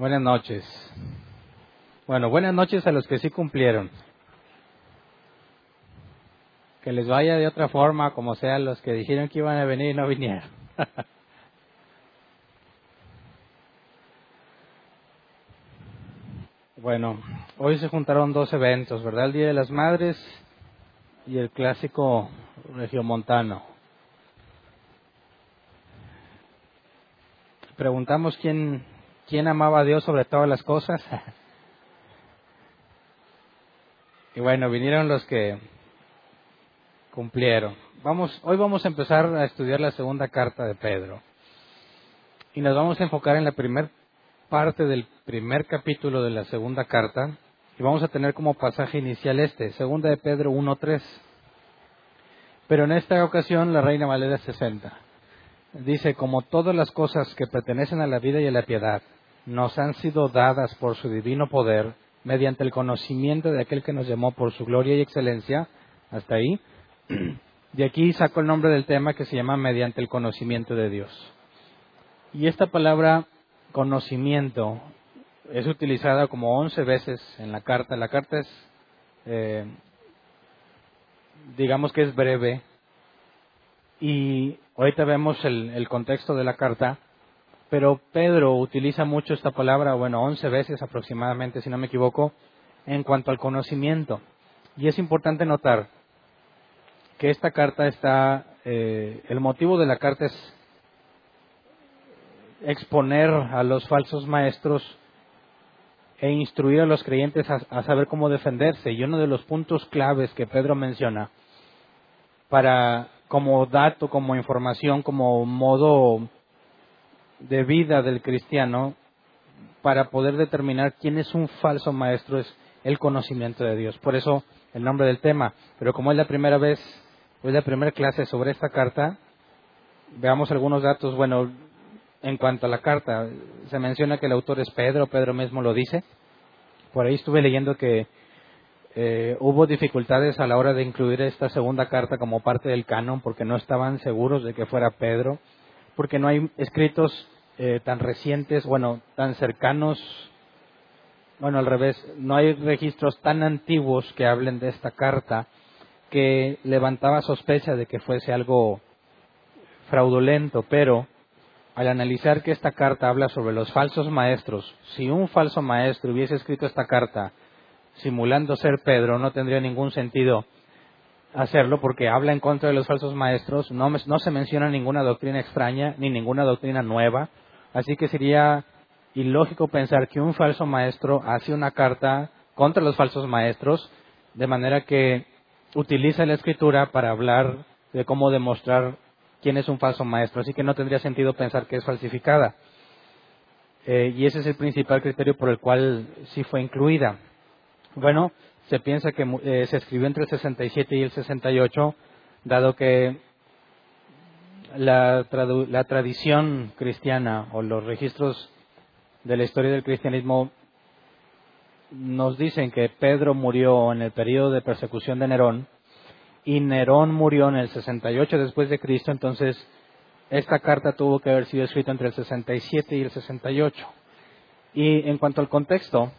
Buenas noches. Bueno, buenas noches a los que sí cumplieron. Que les vaya de otra forma, como sea, los que dijeron que iban a venir y no vinieron. bueno, hoy se juntaron dos eventos, ¿verdad? El Día de las Madres y el clásico regiomontano. Preguntamos quién ¿Quién amaba a Dios sobre todas las cosas? y bueno, vinieron los que cumplieron. Vamos, hoy vamos a empezar a estudiar la segunda carta de Pedro. Y nos vamos a enfocar en la primera parte del primer capítulo de la segunda carta. Y vamos a tener como pasaje inicial este, segunda de Pedro 1.3. Pero en esta ocasión la Reina Valera 60. Dice, como todas las cosas que pertenecen a la vida y a la piedad, nos han sido dadas por su divino poder mediante el conocimiento de aquel que nos llamó por su gloria y excelencia, hasta ahí. De aquí saco el nombre del tema que se llama mediante el conocimiento de Dios. Y esta palabra conocimiento es utilizada como once veces en la carta. La carta es, eh, digamos que es breve. Y ahorita vemos el contexto de la carta pero Pedro utiliza mucho esta palabra, bueno, once veces aproximadamente, si no me equivoco, en cuanto al conocimiento. Y es importante notar que esta carta está, eh, el motivo de la carta es exponer a los falsos maestros e instruir a los creyentes a, a, saber cómo defenderse. Y uno de los puntos claves que Pedro menciona para como dato, como información, como modo de vida del cristiano para poder determinar quién es un falso maestro es el conocimiento de Dios. Por eso el nombre del tema. Pero como es la primera vez, es la primera clase sobre esta carta, veamos algunos datos. Bueno, en cuanto a la carta, se menciona que el autor es Pedro, Pedro mismo lo dice. Por ahí estuve leyendo que eh, hubo dificultades a la hora de incluir esta segunda carta como parte del canon porque no estaban seguros de que fuera Pedro porque no hay escritos eh, tan recientes, bueno, tan cercanos, bueno, al revés, no hay registros tan antiguos que hablen de esta carta que levantaba sospecha de que fuese algo fraudulento, pero al analizar que esta carta habla sobre los falsos maestros, si un falso maestro hubiese escrito esta carta simulando ser Pedro, no tendría ningún sentido hacerlo porque habla en contra de los falsos maestros, no, no se menciona ninguna doctrina extraña ni ninguna doctrina nueva, así que sería ilógico pensar que un falso maestro hace una carta contra los falsos maestros, de manera que utiliza la escritura para hablar de cómo demostrar quién es un falso maestro, así que no tendría sentido pensar que es falsificada. Eh, y ese es el principal criterio por el cual sí fue incluida. Bueno, se piensa que eh, se escribió entre el 67 y el 68, dado que la, la tradición cristiana o los registros de la historia del cristianismo nos dicen que Pedro murió en el periodo de persecución de Nerón y Nerón murió en el 68 después de Cristo, entonces esta carta tuvo que haber sido escrita entre el 67 y el 68. Y en cuanto al contexto,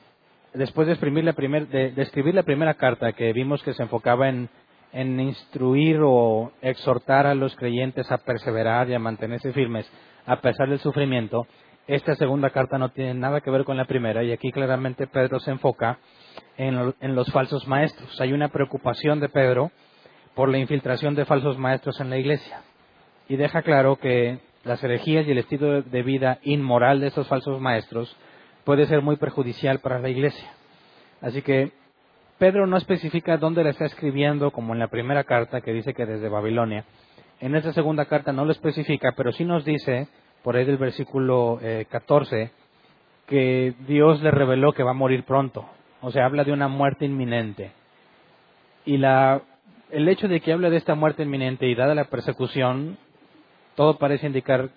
después de, la de, escribir la primera carta que vimos que se enfocaba en, instruir o exhortar a los creyentes a perseverar y a mantenerse firmes a pesar del sufrimiento, esta segunda carta no tiene nada que ver con la primera y aquí claramente Pedro se enfoca en, en los falsos maestros. Hay una preocupación de Pedro por la infiltración de falsos maestros en la iglesia y deja claro que las herejías y el estilo de vida inmoral de esos falsos maestros puede ser muy perjudicial para la iglesia. Así que Pedro no especifica dónde le está escribiendo, como en la primera carta que dice que desde Babilonia. En esta segunda carta no lo especifica, pero sí nos dice, por ahí del versículo 14, eh, que Dios le reveló que va a morir pronto. O sea, habla de una muerte inminente. Y la, el hecho de que hable de esta muerte inminente y dada la persecución, todo parece indicar,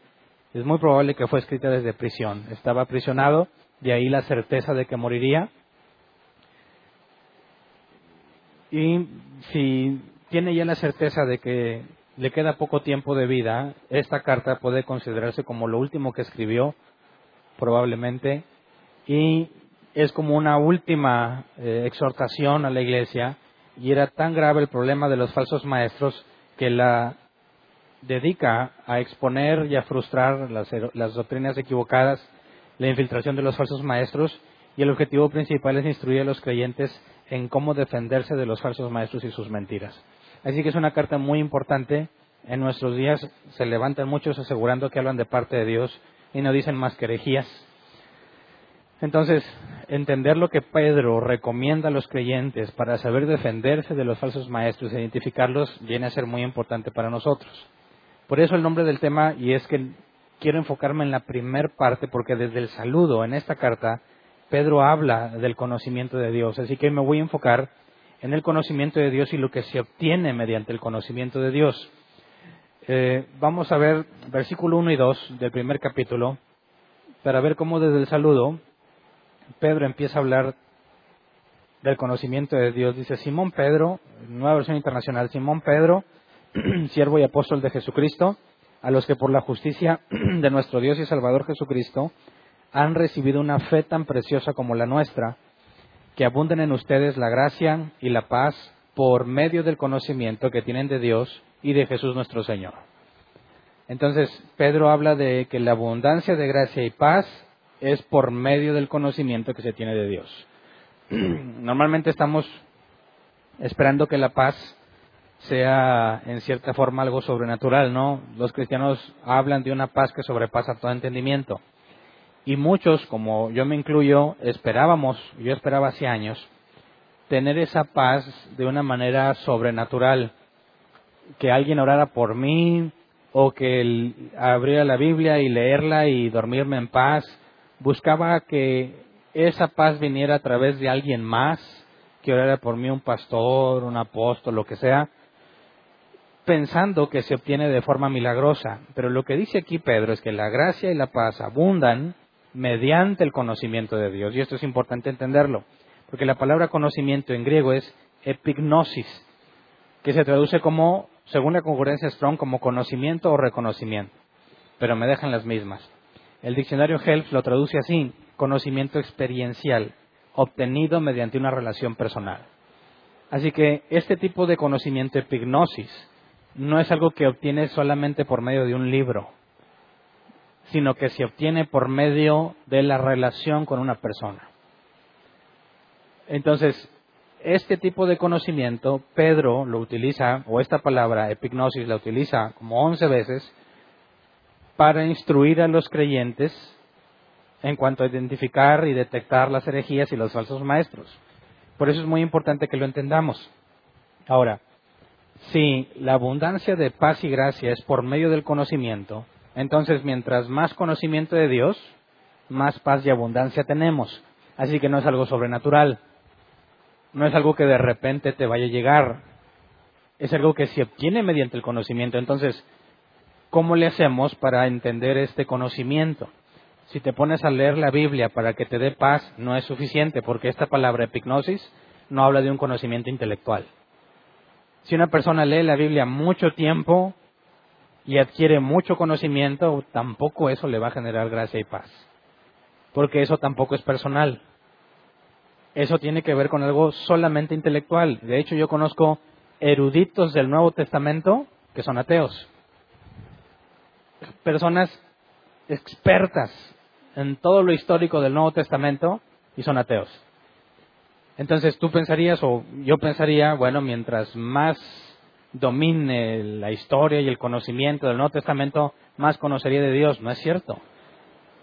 es muy probable que fue escrita desde prisión. Estaba aprisionado de ahí la certeza de que moriría. Y si tiene ya la certeza de que le queda poco tiempo de vida, esta carta puede considerarse como lo último que escribió, probablemente, y es como una última eh, exhortación a la iglesia. Y era tan grave el problema de los falsos maestros que la dedica a exponer y a frustrar las, las doctrinas equivocadas, la infiltración de los falsos maestros y el objetivo principal es instruir a los creyentes en cómo defenderse de los falsos maestros y sus mentiras. Así que es una carta muy importante. En nuestros días se levantan muchos asegurando que hablan de parte de Dios y no dicen más que herejías. Entonces, entender lo que Pedro recomienda a los creyentes para saber defenderse de los falsos maestros e identificarlos viene a ser muy importante para nosotros. Por eso el nombre del tema, y es que quiero enfocarme en la primer parte, porque desde el saludo en esta carta, Pedro habla del conocimiento de Dios. Así que me voy a enfocar en el conocimiento de Dios y lo que se obtiene mediante el conocimiento de Dios. Eh, vamos a ver versículo 1 y 2 del primer capítulo para ver cómo desde el saludo Pedro empieza a hablar del conocimiento de Dios. Dice Simón Pedro, nueva versión internacional, Simón Pedro, siervo y apóstol de Jesucristo, a los que por la justicia de nuestro Dios y Salvador Jesucristo han recibido una fe tan preciosa como la nuestra, que abunden en ustedes la gracia y la paz por medio del conocimiento que tienen de Dios y de Jesús nuestro Señor. Entonces, Pedro habla de que la abundancia de gracia y paz es por medio del conocimiento que se tiene de Dios. Normalmente estamos esperando que la paz sea en cierta forma algo sobrenatural, ¿no? Los cristianos hablan de una paz que sobrepasa todo entendimiento. Y muchos, como yo me incluyo, esperábamos, yo esperaba hace años, tener esa paz de una manera sobrenatural, que alguien orara por mí o que abriera la Biblia y leerla y dormirme en paz buscaba que esa paz viniera a través de alguien más, que orara por mí un pastor, un apóstol, lo que sea, pensando que se obtiene de forma milagrosa. Pero lo que dice aquí Pedro es que la gracia y la paz abundan mediante el conocimiento de Dios. Y esto es importante entenderlo, porque la palabra conocimiento en griego es epignosis, que se traduce como, según la concurrencia Strong, como conocimiento o reconocimiento, pero me dejan las mismas. El diccionario Helps lo traduce así, conocimiento experiencial, obtenido mediante una relación personal. Así que este tipo de conocimiento epignosis no es algo que obtienes solamente por medio de un libro, sino que se obtiene por medio de la relación con una persona. Entonces, este tipo de conocimiento, Pedro lo utiliza, o esta palabra epignosis la utiliza como once veces, para instruir a los creyentes en cuanto a identificar y detectar las herejías y los falsos maestros. Por eso es muy importante que lo entendamos. Ahora, si la abundancia de paz y gracia es por medio del conocimiento, entonces mientras más conocimiento de Dios, más paz y abundancia tenemos. Así que no es algo sobrenatural, no es algo que de repente te vaya a llegar, es algo que se obtiene mediante el conocimiento. Entonces, ¿Cómo le hacemos para entender este conocimiento? Si te pones a leer la Biblia para que te dé paz, no es suficiente, porque esta palabra epignosis no habla de un conocimiento intelectual. Si una persona lee la Biblia mucho tiempo y adquiere mucho conocimiento, tampoco eso le va a generar gracia y paz, porque eso tampoco es personal. Eso tiene que ver con algo solamente intelectual. De hecho, yo conozco eruditos del Nuevo Testamento que son ateos personas expertas en todo lo histórico del Nuevo Testamento y son ateos. Entonces tú pensarías, o yo pensaría, bueno, mientras más domine la historia y el conocimiento del Nuevo Testamento, más conocería de Dios. No es cierto.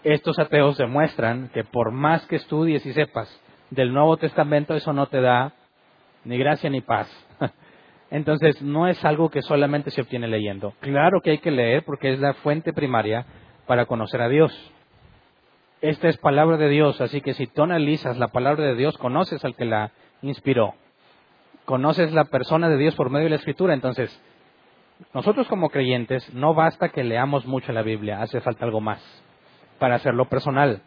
Estos ateos demuestran que por más que estudies y sepas del Nuevo Testamento, eso no te da ni gracia ni paz. Entonces, no es algo que solamente se obtiene leyendo. Claro que hay que leer porque es la fuente primaria para conocer a Dios. Esta es palabra de Dios, así que si tú analizas la palabra de Dios, conoces al que la inspiró. Conoces la persona de Dios por medio de la escritura. Entonces, nosotros como creyentes no basta que leamos mucho la Biblia, hace falta algo más para hacerlo personal.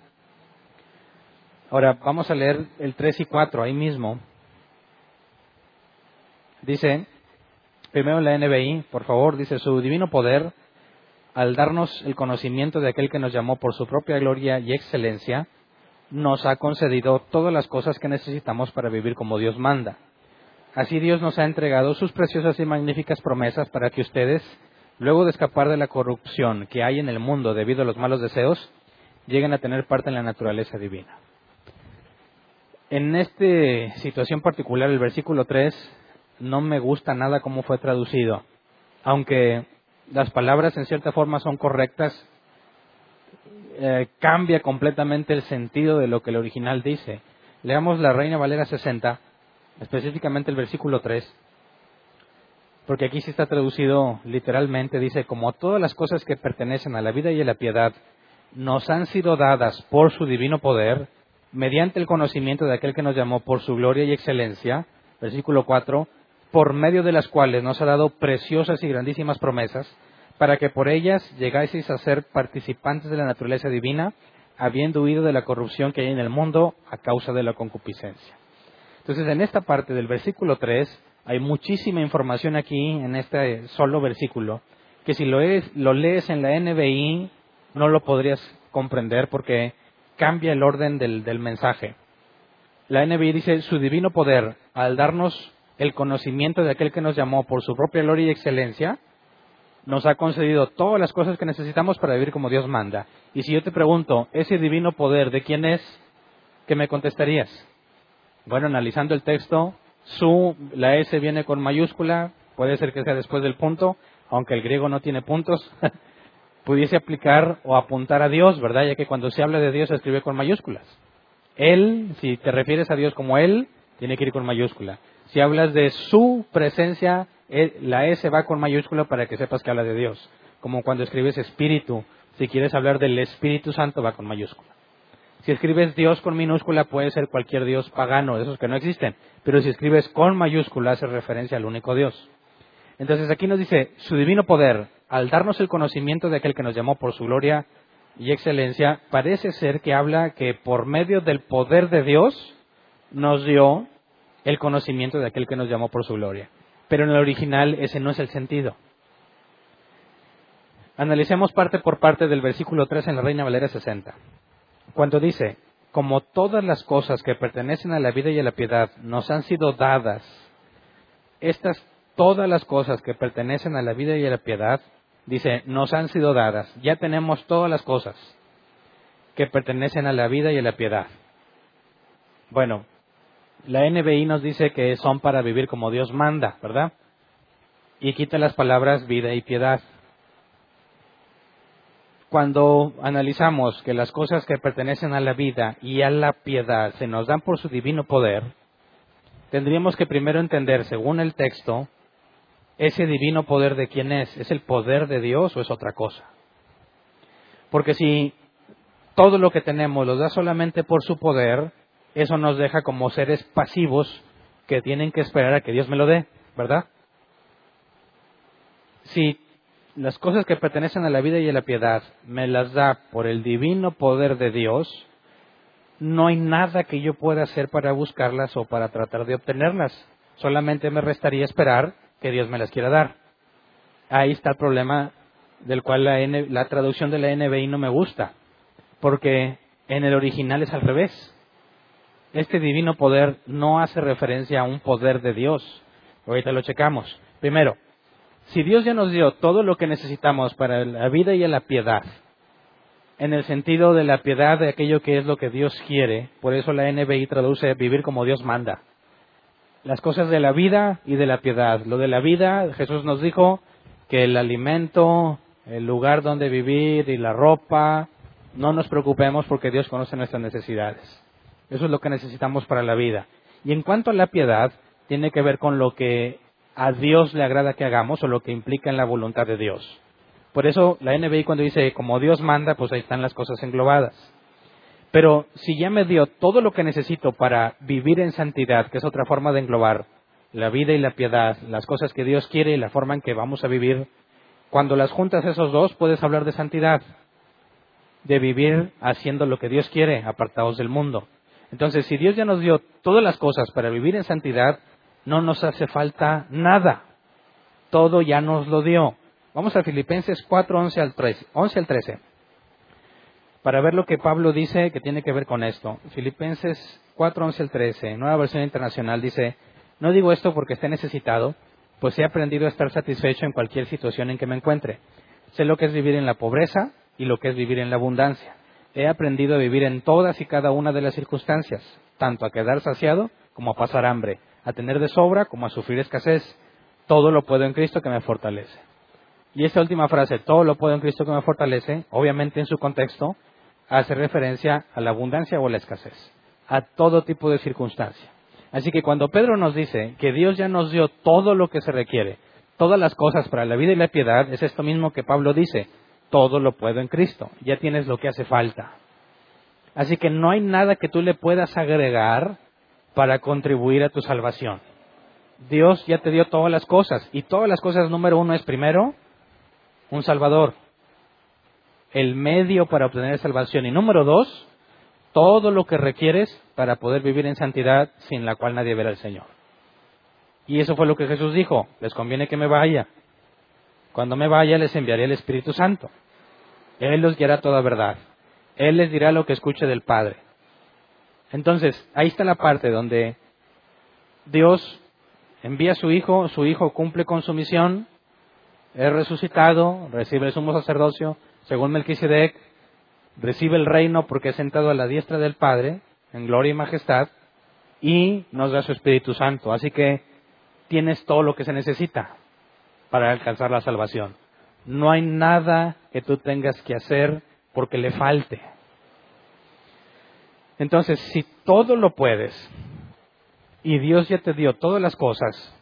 Ahora, vamos a leer el 3 y 4 ahí mismo. Dice, primero la NBI, por favor, dice su divino poder, al darnos el conocimiento de aquel que nos llamó por su propia gloria y excelencia, nos ha concedido todas las cosas que necesitamos para vivir como Dios manda. Así Dios nos ha entregado sus preciosas y magníficas promesas para que ustedes, luego de escapar de la corrupción que hay en el mundo debido a los malos deseos, lleguen a tener parte en la naturaleza divina. En esta situación particular, el versículo 3, no me gusta nada cómo fue traducido. Aunque las palabras en cierta forma son correctas, eh, cambia completamente el sentido de lo que el original dice. Leamos la Reina Valera 60 específicamente el versículo 3, porque aquí sí está traducido literalmente, dice, como todas las cosas que pertenecen a la vida y a la piedad nos han sido dadas por su divino poder, mediante el conocimiento de aquel que nos llamó por su gloria y excelencia, versículo 4, por medio de las cuales nos ha dado preciosas y grandísimas promesas, para que por ellas llegáis a ser participantes de la naturaleza divina, habiendo huido de la corrupción que hay en el mundo a causa de la concupiscencia. Entonces, en esta parte del versículo 3 hay muchísima información aquí en este solo versículo, que si lo, lo lees en la NBI no lo podrías comprender porque cambia el orden del, del mensaje. La NBI dice, su divino poder, al darnos el conocimiento de aquel que nos llamó por su propia gloria y excelencia, nos ha concedido todas las cosas que necesitamos para vivir como Dios manda. Y si yo te pregunto, ¿ese divino poder de quién es? ¿Qué me contestarías? Bueno, analizando el texto, su, la S viene con mayúscula, puede ser que sea después del punto, aunque el griego no tiene puntos, pudiese aplicar o apuntar a Dios, ¿verdad? Ya que cuando se habla de Dios se escribe con mayúsculas. Él, si te refieres a Dios como Él, tiene que ir con mayúscula. Si hablas de su presencia, la S va con mayúscula para que sepas que habla de Dios. Como cuando escribes Espíritu, si quieres hablar del Espíritu Santo va con mayúscula. Si escribes Dios con minúscula puede ser cualquier Dios pagano, de esos que no existen. Pero si escribes con mayúscula hace referencia al único Dios. Entonces aquí nos dice, su divino poder, al darnos el conocimiento de aquel que nos llamó por su gloria y excelencia, parece ser que habla que por medio del poder de Dios nos dio el conocimiento de aquel que nos llamó por su gloria. Pero en el original ese no es el sentido. Analicemos parte por parte del versículo 3 en la Reina Valera 60 cuando dice, como todas las cosas que pertenecen a la vida y a la piedad nos han sido dadas, estas todas las cosas que pertenecen a la vida y a la piedad, dice, nos han sido dadas. Ya tenemos todas las cosas que pertenecen a la vida y a la piedad. Bueno, la NBI nos dice que son para vivir como Dios manda, ¿verdad? Y quita las palabras vida y piedad cuando analizamos que las cosas que pertenecen a la vida y a la piedad se nos dan por su divino poder, tendríamos que primero entender, según el texto, ese divino poder de quién es. ¿Es el poder de Dios o es otra cosa? Porque si todo lo que tenemos lo da solamente por su poder, eso nos deja como seres pasivos que tienen que esperar a que Dios me lo dé, ¿verdad? Si las cosas que pertenecen a la vida y a la piedad me las da por el divino poder de Dios, no hay nada que yo pueda hacer para buscarlas o para tratar de obtenerlas. Solamente me restaría esperar que Dios me las quiera dar. Ahí está el problema del cual la, la traducción de la NBI no me gusta, porque en el original es al revés. Este divino poder no hace referencia a un poder de Dios. Ahorita lo checamos. Primero, si Dios ya nos dio todo lo que necesitamos para la vida y la piedad, en el sentido de la piedad de aquello que es lo que Dios quiere, por eso la NBI traduce vivir como Dios manda. Las cosas de la vida y de la piedad. Lo de la vida, Jesús nos dijo que el alimento, el lugar donde vivir y la ropa, no nos preocupemos porque Dios conoce nuestras necesidades. Eso es lo que necesitamos para la vida. Y en cuanto a la piedad, tiene que ver con lo que a Dios le agrada que hagamos o lo que implica en la voluntad de Dios. Por eso la NBI cuando dice como Dios manda, pues ahí están las cosas englobadas. Pero si ya me dio todo lo que necesito para vivir en santidad, que es otra forma de englobar la vida y la piedad, las cosas que Dios quiere y la forma en que vamos a vivir, cuando las juntas esos dos puedes hablar de santidad, de vivir haciendo lo que Dios quiere, apartados del mundo. Entonces, si Dios ya nos dio todas las cosas para vivir en santidad, no nos hace falta nada. Todo ya nos lo dio. Vamos a Filipenses 4, 11 al 13. 11 al 13. para ver lo que Pablo dice que tiene que ver con esto. Filipenses 4, 11 al 13, nueva versión internacional, dice, no digo esto porque esté necesitado, pues he aprendido a estar satisfecho en cualquier situación en que me encuentre. Sé lo que es vivir en la pobreza y lo que es vivir en la abundancia. He aprendido a vivir en todas y cada una de las circunstancias, tanto a quedar saciado como a pasar hambre, a tener de sobra como a sufrir escasez. Todo lo puedo en Cristo que me fortalece. Y esta última frase, todo lo puedo en Cristo que me fortalece, obviamente en su contexto, hace referencia a la abundancia o a la escasez, a todo tipo de circunstancia. Así que cuando Pedro nos dice que Dios ya nos dio todo lo que se requiere, todas las cosas para la vida y la piedad, es esto mismo que Pablo dice, todo lo puedo en Cristo, ya tienes lo que hace falta. Así que no hay nada que tú le puedas agregar para contribuir a tu salvación. Dios ya te dio todas las cosas y todas las cosas número uno es primero un Salvador, el medio para obtener salvación y número dos, todo lo que requieres para poder vivir en santidad sin la cual nadie verá al Señor. Y eso fue lo que Jesús dijo, les conviene que me vaya. Cuando me vaya les enviaré el Espíritu Santo. Él los guiará toda verdad. Él les dirá lo que escuche del Padre. Entonces, ahí está la parte donde Dios envía a su Hijo, su Hijo cumple con su misión, es resucitado, recibe el sumo sacerdocio, según Melquisedec, recibe el reino porque es sentado a la diestra del Padre, en gloria y majestad, y nos da su Espíritu Santo. Así que tienes todo lo que se necesita para alcanzar la salvación. No hay nada que tú tengas que hacer porque le falte. Entonces, si todo lo puedes y Dios ya te dio todas las cosas,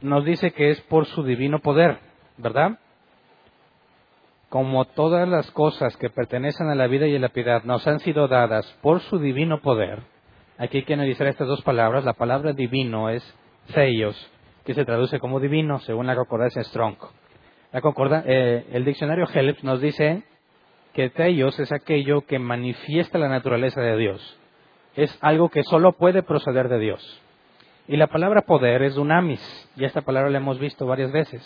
nos dice que es por su divino poder, ¿verdad? Como todas las cosas que pertenecen a la vida y a la piedad nos han sido dadas por su divino poder, aquí hay que analizar estas dos palabras. La palabra divino es sellos, que se traduce como divino, según la concordancia Strong. La concorda, eh, el diccionario Helps nos dice que Theos es aquello que manifiesta la naturaleza de Dios. Es algo que solo puede proceder de Dios. Y la palabra poder es dunamis, y esta palabra la hemos visto varias veces.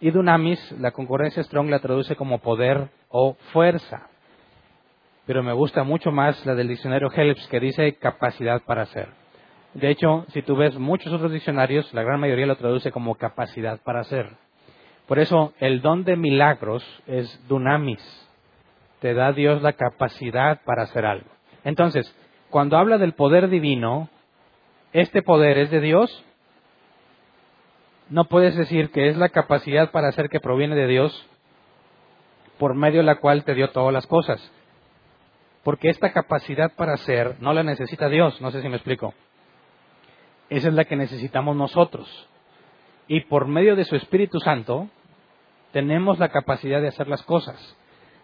Y dunamis, la concurrencia Strong la traduce como poder o fuerza. Pero me gusta mucho más la del diccionario Helps, que dice capacidad para hacer. De hecho, si tú ves muchos otros diccionarios, la gran mayoría lo traduce como capacidad para hacer. Por eso, el don de milagros es dunamis, te da Dios la capacidad para hacer algo. Entonces, cuando habla del poder divino, este poder es de Dios. No puedes decir que es la capacidad para hacer que proviene de Dios, por medio de la cual te dio todas las cosas. Porque esta capacidad para hacer no la necesita Dios, no sé si me explico. Esa es la que necesitamos nosotros. Y por medio de su Espíritu Santo, tenemos la capacidad de hacer las cosas.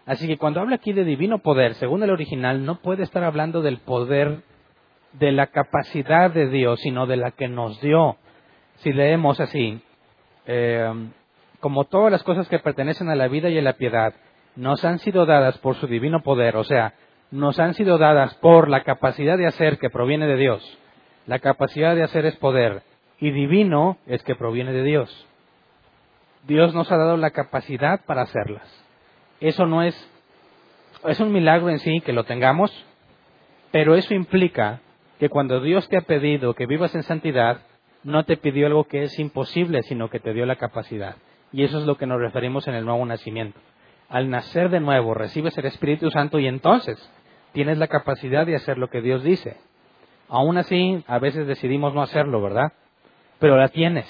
Así que cuando habla aquí de divino poder, según el original, no puede estar hablando del poder de la capacidad de Dios, sino de la que nos dio. Si leemos así, eh, como todas las cosas que pertenecen a la vida y a la piedad, nos han sido dadas por su divino poder, o sea, nos han sido dadas por la capacidad de hacer que proviene de Dios. La capacidad de hacer es poder y divino es que proviene de Dios. Dios nos ha dado la capacidad para hacerlas eso no es, es un milagro en sí que lo tengamos, pero eso implica que cuando Dios te ha pedido que vivas en santidad, no te pidió algo que es imposible, sino que te dio la capacidad. Y eso es lo que nos referimos en el nuevo nacimiento. Al nacer de nuevo, recibes el Espíritu Santo y entonces tienes la capacidad de hacer lo que Dios dice. Aún así, a veces decidimos no hacerlo, ¿verdad? Pero la tienes.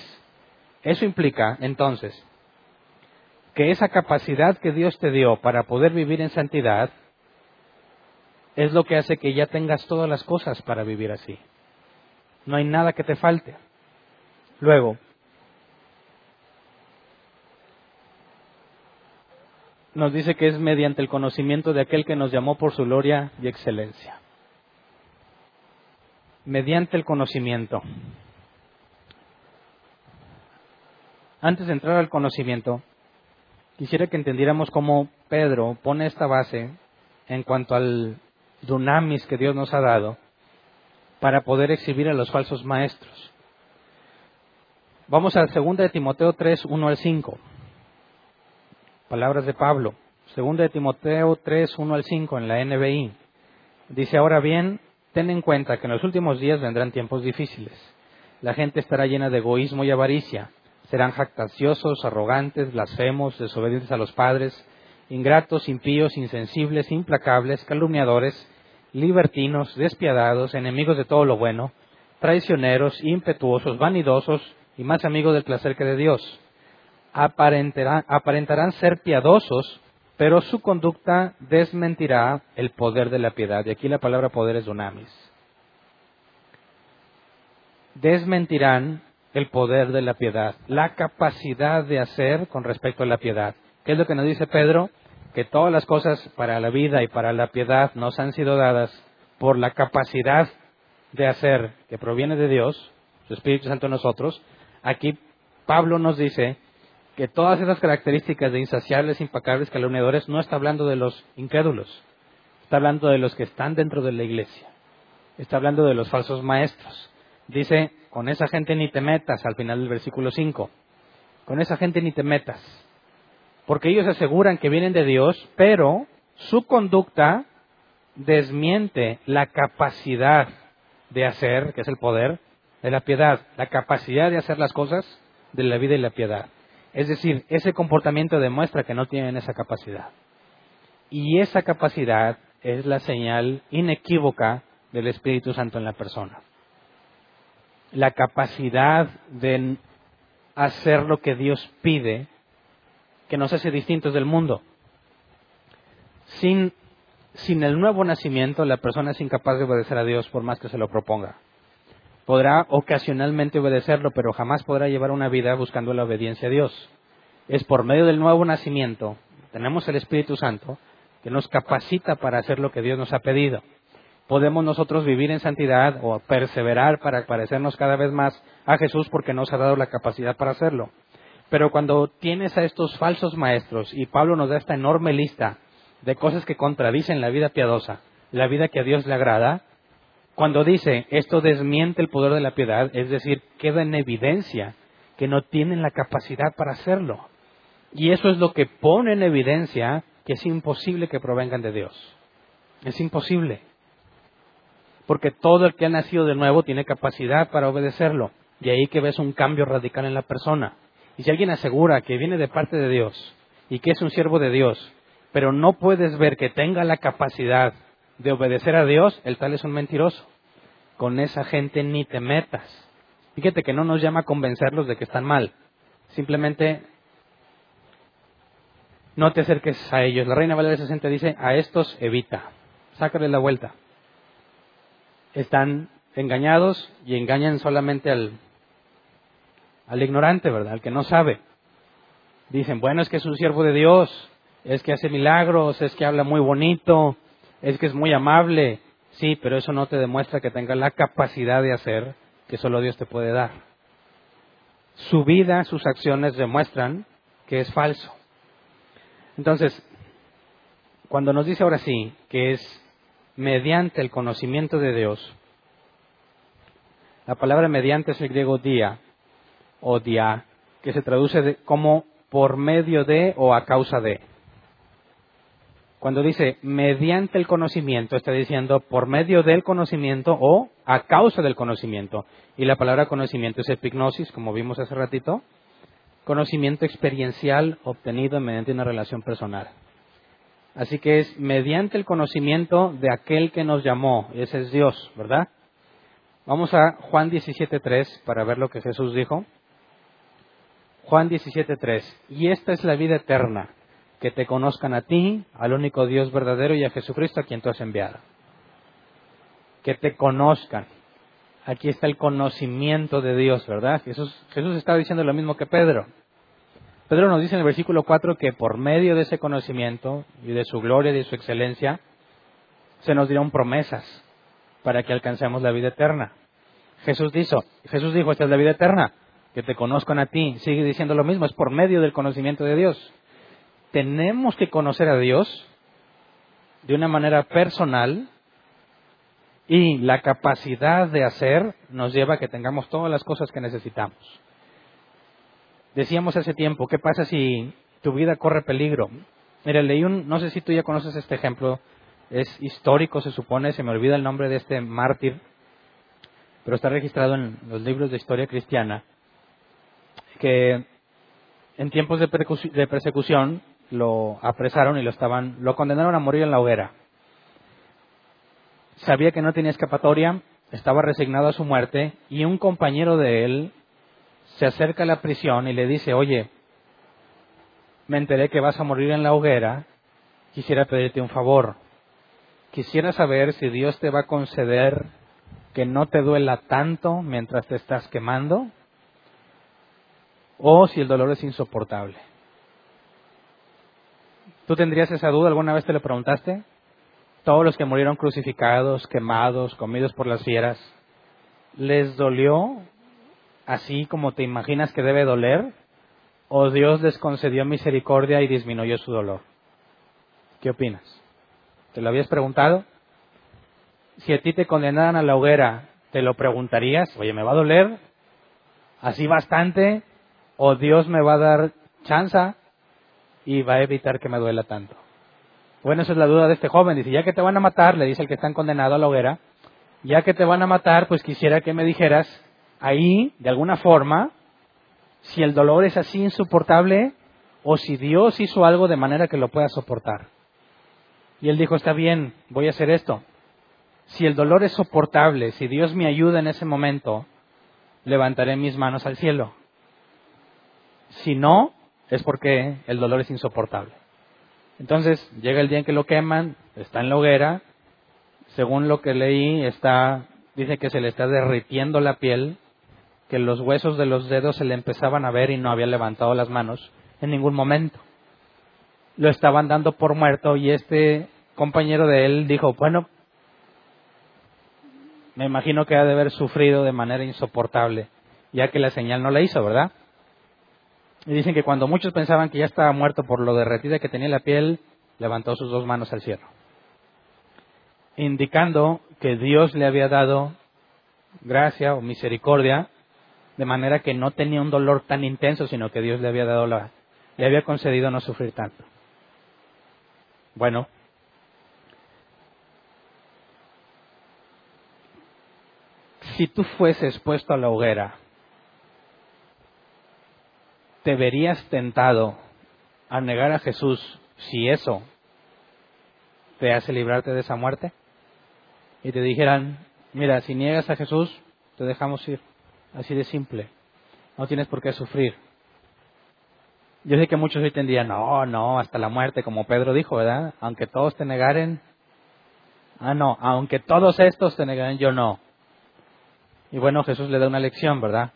Eso implica, entonces, que esa capacidad que Dios te dio para poder vivir en santidad es lo que hace que ya tengas todas las cosas para vivir así. No hay nada que te falte. Luego, nos dice que es mediante el conocimiento de aquel que nos llamó por su gloria y excelencia. Mediante el conocimiento. Antes de entrar al conocimiento, quisiera que entendiéramos cómo Pedro pone esta base en cuanto al dunamis que Dios nos ha dado para poder exhibir a los falsos maestros. Vamos a 2 de Timoteo 3, 1 al 5. Palabras de Pablo. Segunda de Timoteo 3, 1 al 5 en la NBI. Dice, ahora bien, ten en cuenta que en los últimos días vendrán tiempos difíciles. La gente estará llena de egoísmo y avaricia. Serán jactanciosos, arrogantes, blasfemos, desobedientes a los padres, ingratos, impíos, insensibles, implacables, calumniadores, libertinos, despiadados, enemigos de todo lo bueno, traicioneros, impetuosos, vanidosos y más amigos del placer que de Dios. Aparentarán, aparentarán ser piadosos, pero su conducta desmentirá el poder de la piedad. Y aquí la palabra poder es dunamis. Desmentirán el poder de la piedad, la capacidad de hacer con respecto a la piedad. ¿Qué es lo que nos dice Pedro? Que todas las cosas para la vida y para la piedad nos han sido dadas por la capacidad de hacer que proviene de Dios, su Espíritu Santo en nosotros. Aquí Pablo nos dice que todas esas características de insaciables, impacables, calumniadores, no está hablando de los incrédulos, está hablando de los que están dentro de la iglesia, está hablando de los falsos maestros. Dice, con esa gente ni te metas, al final del versículo 5, con esa gente ni te metas, porque ellos aseguran que vienen de Dios, pero su conducta desmiente la capacidad de hacer, que es el poder, de la piedad, la capacidad de hacer las cosas de la vida y la piedad. Es decir, ese comportamiento demuestra que no tienen esa capacidad. Y esa capacidad es la señal inequívoca del Espíritu Santo en la persona. La capacidad de hacer lo que Dios pide, que nos hace distintos del mundo. Sin, sin el nuevo nacimiento, la persona es incapaz de obedecer a Dios por más que se lo proponga podrá ocasionalmente obedecerlo, pero jamás podrá llevar una vida buscando la obediencia a Dios. Es por medio del nuevo nacimiento, tenemos el Espíritu Santo, que nos capacita para hacer lo que Dios nos ha pedido. Podemos nosotros vivir en santidad o perseverar para parecernos cada vez más a Jesús porque nos ha dado la capacidad para hacerlo. Pero cuando tienes a estos falsos maestros, y Pablo nos da esta enorme lista de cosas que contradicen la vida piadosa, la vida que a Dios le agrada, cuando dice esto desmiente el poder de la piedad, es decir, queda en evidencia que no tienen la capacidad para hacerlo. Y eso es lo que pone en evidencia que es imposible que provengan de Dios. Es imposible. Porque todo el que ha nacido de nuevo tiene capacidad para obedecerlo. Y ahí que ves un cambio radical en la persona. Y si alguien asegura que viene de parte de Dios y que es un siervo de Dios, pero no puedes ver que tenga la capacidad de obedecer a Dios, el tal es un mentiroso. Con esa gente ni te metas. Fíjate que no nos llama a convencerlos de que están mal. Simplemente no te acerques a ellos. La reina Valeria 60 dice, a estos evita. Sácale la vuelta. Están engañados y engañan solamente al, al ignorante, ¿verdad? Al que no sabe. Dicen, bueno, es que es un siervo de Dios, es que hace milagros, es que habla muy bonito, es que es muy amable, sí, pero eso no te demuestra que tenga la capacidad de hacer que solo Dios te puede dar. Su vida, sus acciones demuestran que es falso. Entonces, cuando nos dice ahora sí que es mediante el conocimiento de Dios, la palabra mediante es el griego dia o dia, que se traduce como por medio de o a causa de. Cuando dice mediante el conocimiento, está diciendo por medio del conocimiento o a causa del conocimiento. Y la palabra conocimiento es epignosis, como vimos hace ratito. Conocimiento experiencial obtenido mediante una relación personal. Así que es mediante el conocimiento de aquel que nos llamó. Ese es Dios, ¿verdad? Vamos a Juan 17.3 para ver lo que Jesús dijo. Juan 17.3. Y esta es la vida eterna que te conozcan a ti, al único Dios verdadero y a Jesucristo a quien tú has enviado. Que te conozcan. Aquí está el conocimiento de Dios, ¿verdad? Jesús, Jesús está diciendo lo mismo que Pedro. Pedro nos dice en el versículo 4 que por medio de ese conocimiento y de su gloria y de su excelencia, se nos dieron promesas para que alcancemos la vida eterna. Jesús dijo, Jesús dijo, esta es la vida eterna, que te conozcan a ti. Sigue diciendo lo mismo, es por medio del conocimiento de Dios tenemos que conocer a Dios de una manera personal y la capacidad de hacer nos lleva a que tengamos todas las cosas que necesitamos. Decíamos hace tiempo, ¿qué pasa si tu vida corre peligro? Mira, leí un, no sé si tú ya conoces este ejemplo, es histórico, se supone, se me olvida el nombre de este mártir, pero está registrado en los libros de historia cristiana, que en tiempos de, persecución lo apresaron y lo estaban, lo condenaron a morir en la hoguera. Sabía que no tenía escapatoria, estaba resignado a su muerte y un compañero de él se acerca a la prisión y le dice, oye, me enteré que vas a morir en la hoguera, quisiera pedirte un favor. Quisiera saber si Dios te va a conceder que no te duela tanto mientras te estás quemando o si el dolor es insoportable. ¿Tú tendrías esa duda? ¿Alguna vez te lo preguntaste? Todos los que murieron crucificados, quemados, comidos por las fieras, ¿les dolió así como te imaginas que debe doler? ¿O Dios les concedió misericordia y disminuyó su dolor? ¿Qué opinas? ¿Te lo habías preguntado? Si a ti te condenaran a la hoguera, ¿te lo preguntarías? Oye, ¿me va a doler? ¿Así bastante? ¿O Dios me va a dar chanza y va a evitar que me duela tanto? Bueno, esa es la duda de este joven. Dice, ya que te van a matar, le dice el que está condenado a la hoguera, ya que te van a matar, pues quisiera que me dijeras ahí, de alguna forma, si el dolor es así insoportable o si Dios hizo algo de manera que lo pueda soportar. Y él dijo, está bien, voy a hacer esto. Si el dolor es soportable, si Dios me ayuda en ese momento, levantaré mis manos al cielo. Si no, es porque el dolor es insoportable. Entonces llega el día en que lo queman, está en la hoguera, según lo que leí, está, dice que se le está derritiendo la piel, que los huesos de los dedos se le empezaban a ver y no había levantado las manos en ningún momento. Lo estaban dando por muerto y este compañero de él dijo, bueno, me imagino que ha de haber sufrido de manera insoportable, ya que la señal no la hizo, ¿verdad? Y dicen que cuando muchos pensaban que ya estaba muerto por lo derretida que tenía la piel, levantó sus dos manos al cielo, indicando que Dios le había dado gracia o misericordia, de manera que no tenía un dolor tan intenso, sino que Dios le había dado la, le había concedido no sufrir tanto. Bueno, si tú fueses puesto a la hoguera, ¿te verías tentado a negar a Jesús si eso te hace librarte de esa muerte? Y te dijeran, mira, si niegas a Jesús, te dejamos ir. Así de simple. No tienes por qué sufrir. Yo sé que muchos hoy tendrían, no, no, hasta la muerte, como Pedro dijo, ¿verdad? Aunque todos te negaren. Ah, no, aunque todos estos te negaren, yo no. Y bueno, Jesús le da una lección, ¿verdad?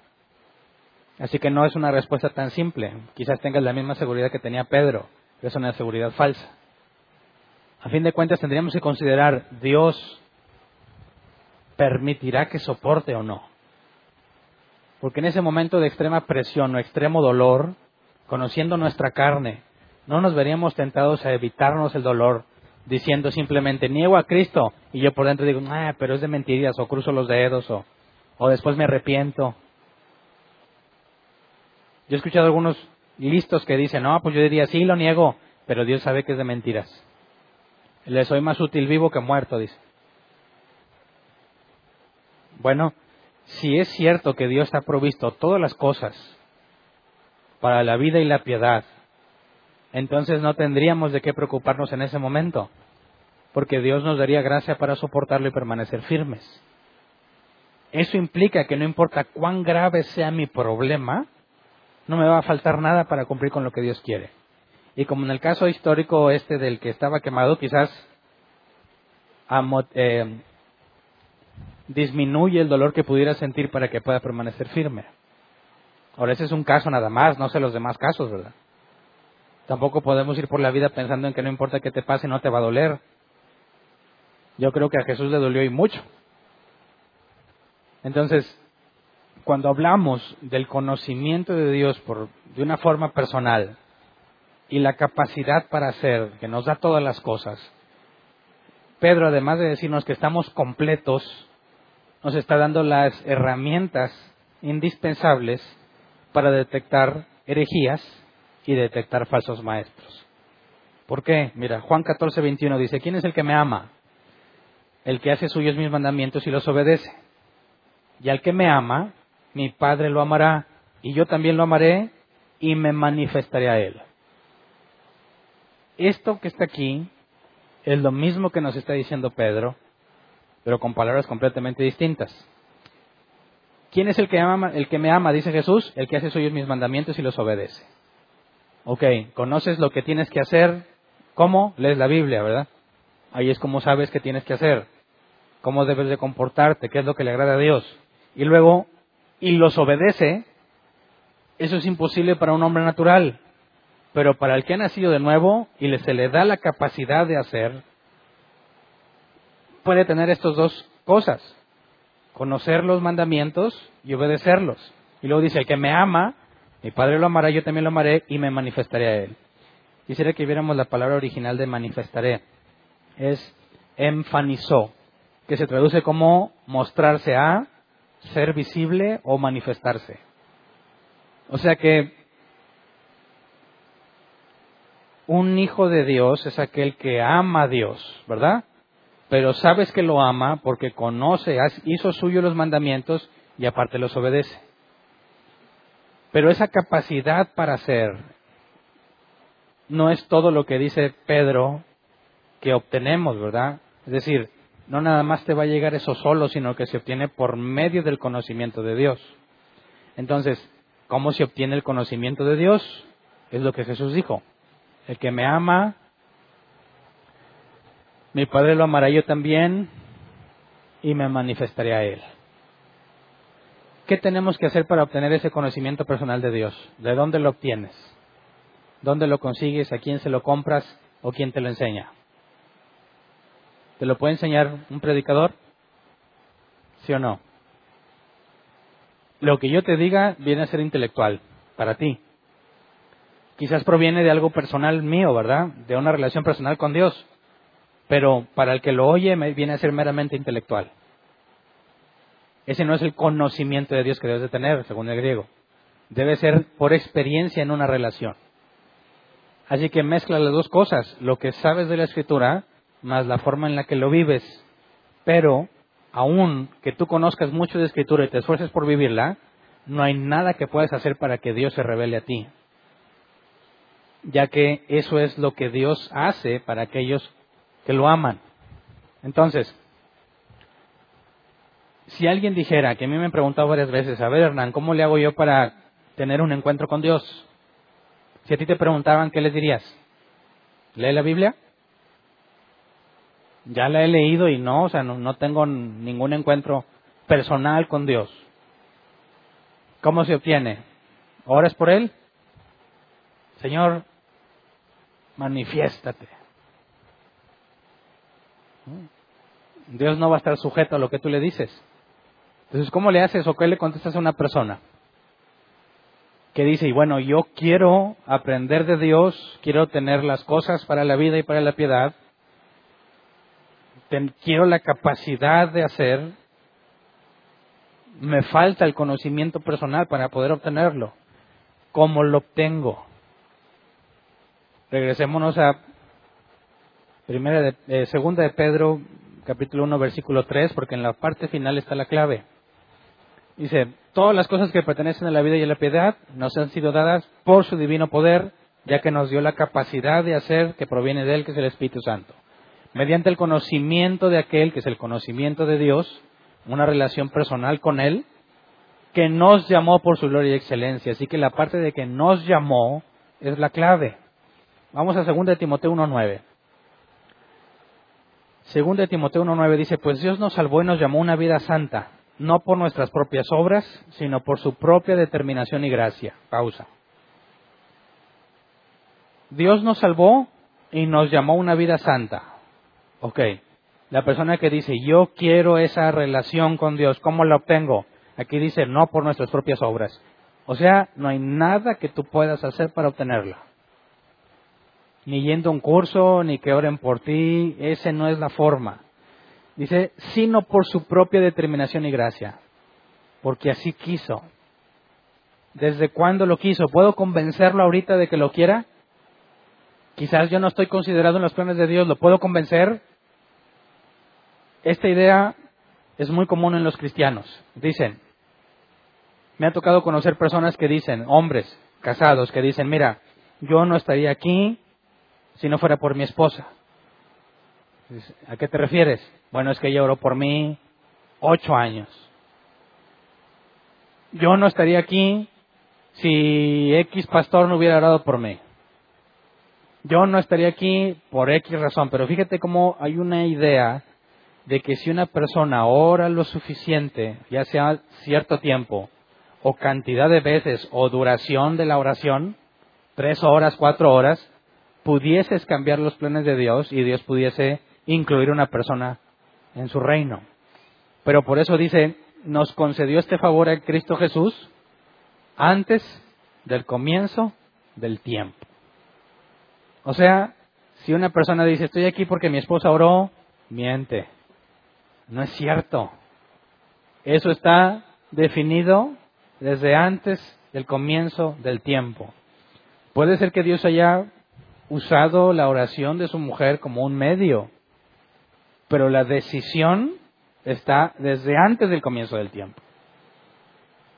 Así que no es una respuesta tan simple. Quizás tengas la misma seguridad que tenía Pedro, pero es una seguridad falsa. A fin de cuentas tendríamos que considerar, ¿Dios permitirá que soporte o no? Porque en ese momento de extrema presión o extremo dolor, conociendo nuestra carne, no nos veríamos tentados a evitarnos el dolor diciendo simplemente niego a Cristo y yo por dentro digo, ah, pero es de mentiras o cruzo los dedos o, o después me arrepiento yo he escuchado algunos listos que dicen, no, pues yo diría, sí, lo niego, pero Dios sabe que es de mentiras. Le soy más útil vivo que muerto, dice. Bueno, si es cierto que Dios ha provisto todas las cosas para la vida y la piedad, entonces no tendríamos de qué preocuparnos en ese momento, porque Dios nos daría gracia para soportarlo y permanecer firmes. Eso implica que no importa cuán grave sea mi problema, no me va a faltar nada para cumplir con lo que Dios quiere. Y como en el caso histórico este del que estaba quemado, quizás eh, disminuye el dolor que pudiera sentir para que pueda permanecer firme. Ahora, ese es un caso nada más, no sé los demás casos, ¿verdad? Tampoco podemos ir por la vida pensando en que no importa qué te pase, no te va a doler. Yo creo que a Jesús le dolió y mucho. Entonces, cuando hablamos del conocimiento de Dios por, de una forma personal y la capacidad para hacer, que nos da todas las cosas, Pedro, además de decirnos que estamos completos, nos está dando las herramientas indispensables para detectar herejías y detectar falsos maestros. ¿Por qué? Mira, Juan 14, 21 dice, ¿quién es el que me ama? El que hace suyos mis mandamientos y los obedece. Y al que me ama, mi Padre lo amará, y yo también lo amaré y me manifestaré a él. Esto que está aquí es lo mismo que nos está diciendo Pedro, pero con palabras completamente distintas. ¿Quién es el que, ama, el que me ama? Dice Jesús, el que hace suyos mis mandamientos y los obedece. Ok, conoces lo que tienes que hacer, ¿cómo? Lees la Biblia, ¿verdad? Ahí es como sabes qué tienes que hacer, cómo debes de comportarte, qué es lo que le agrada a Dios. Y luego, y los obedece, eso es imposible para un hombre natural. Pero para el que ha nacido de nuevo y se le da la capacidad de hacer, puede tener estas dos cosas. Conocer los mandamientos y obedecerlos. Y luego dice, el que me ama, mi Padre lo amará, yo también lo amaré y me manifestaré a él. Quisiera que viéramos la palabra original de manifestaré. Es enfanizó, que se traduce como mostrarse a, ser visible o manifestarse. O sea que un hijo de Dios es aquel que ama a Dios, ¿verdad? Pero sabes que lo ama porque conoce, hizo suyo los mandamientos y aparte los obedece. Pero esa capacidad para hacer no es todo lo que dice Pedro que obtenemos, ¿verdad? Es decir, no nada más te va a llegar eso solo, sino que se obtiene por medio del conocimiento de Dios. Entonces, ¿cómo se obtiene el conocimiento de Dios? Es lo que Jesús dijo. El que me ama, mi Padre lo amará yo también y me manifestaré a Él. ¿Qué tenemos que hacer para obtener ese conocimiento personal de Dios? ¿De dónde lo obtienes? ¿Dónde lo consigues? ¿A quién se lo compras? ¿O quién te lo enseña? ¿Te lo puede enseñar un predicador? ¿Sí o no? Lo que yo te diga viene a ser intelectual para ti quizás proviene de algo personal mío, ¿verdad? De una relación personal con Dios. Pero para el que lo oye viene a ser meramente intelectual. Ese no es el conocimiento de Dios que debes de tener, según el griego. Debe ser por experiencia en una relación. Así que mezcla las dos cosas, lo que sabes de la escritura más la forma en la que lo vives. Pero, aun que tú conozcas mucho de escritura y te esfuerces por vivirla, no hay nada que puedas hacer para que Dios se revele a ti ya que eso es lo que Dios hace para aquellos que lo aman. Entonces, si alguien dijera, que a mí me han preguntado varias veces, a ver Hernán, ¿cómo le hago yo para tener un encuentro con Dios? Si a ti te preguntaban, ¿qué les dirías? ¿Lee la Biblia? Ya la he leído y no, o sea, no, no tengo ningún encuentro personal con Dios. ¿Cómo se obtiene? ¿Oras por Él? Señor, manifiéstate. Dios no va a estar sujeto a lo que tú le dices. Entonces, ¿cómo le haces o qué le contestas a una persona que dice, y bueno, yo quiero aprender de Dios, quiero tener las cosas para la vida y para la piedad, quiero la capacidad de hacer, me falta el conocimiento personal para poder obtenerlo. ¿Cómo lo obtengo? Regresémonos a primera de, eh, segunda de Pedro, capítulo 1, versículo 3, porque en la parte final está la clave. Dice, todas las cosas que pertenecen a la vida y a la piedad nos han sido dadas por su divino poder, ya que nos dio la capacidad de hacer que proviene de Él, que es el Espíritu Santo. Mediante el conocimiento de aquel, que es el conocimiento de Dios, una relación personal con Él, que nos llamó por su gloria y excelencia. Así que la parte de que nos llamó es la clave. Vamos a 2 de Timoteo 1.9. 2 de Timoteo 1.9 dice, pues Dios nos salvó y nos llamó una vida santa, no por nuestras propias obras, sino por su propia determinación y gracia. Pausa. Dios nos salvó y nos llamó una vida santa. Ok. La persona que dice, yo quiero esa relación con Dios, ¿cómo la obtengo? Aquí dice, no por nuestras propias obras. O sea, no hay nada que tú puedas hacer para obtenerla ni yendo a un curso, ni que oren por ti, esa no es la forma. Dice, sino por su propia determinación y gracia, porque así quiso. ¿Desde cuándo lo quiso? ¿Puedo convencerlo ahorita de que lo quiera? Quizás yo no estoy considerado en los planes de Dios, ¿lo puedo convencer? Esta idea es muy común en los cristianos. Dicen, me ha tocado conocer personas que dicen, hombres casados, que dicen, mira, yo no estaría aquí si no fuera por mi esposa. ¿A qué te refieres? Bueno, es que ella oró por mí ocho años. Yo no estaría aquí si X pastor no hubiera orado por mí. Yo no estaría aquí por X razón, pero fíjate cómo hay una idea de que si una persona ora lo suficiente, ya sea cierto tiempo, o cantidad de veces, o duración de la oración, tres horas, cuatro horas, pudieses cambiar los planes de Dios y Dios pudiese incluir una persona en su reino. Pero por eso dice, nos concedió este favor a Cristo Jesús antes del comienzo del tiempo. O sea, si una persona dice, estoy aquí porque mi esposa oró, miente. No es cierto. Eso está definido desde antes del comienzo del tiempo. Puede ser que Dios haya usado la oración de su mujer como un medio pero la decisión está desde antes del comienzo del tiempo.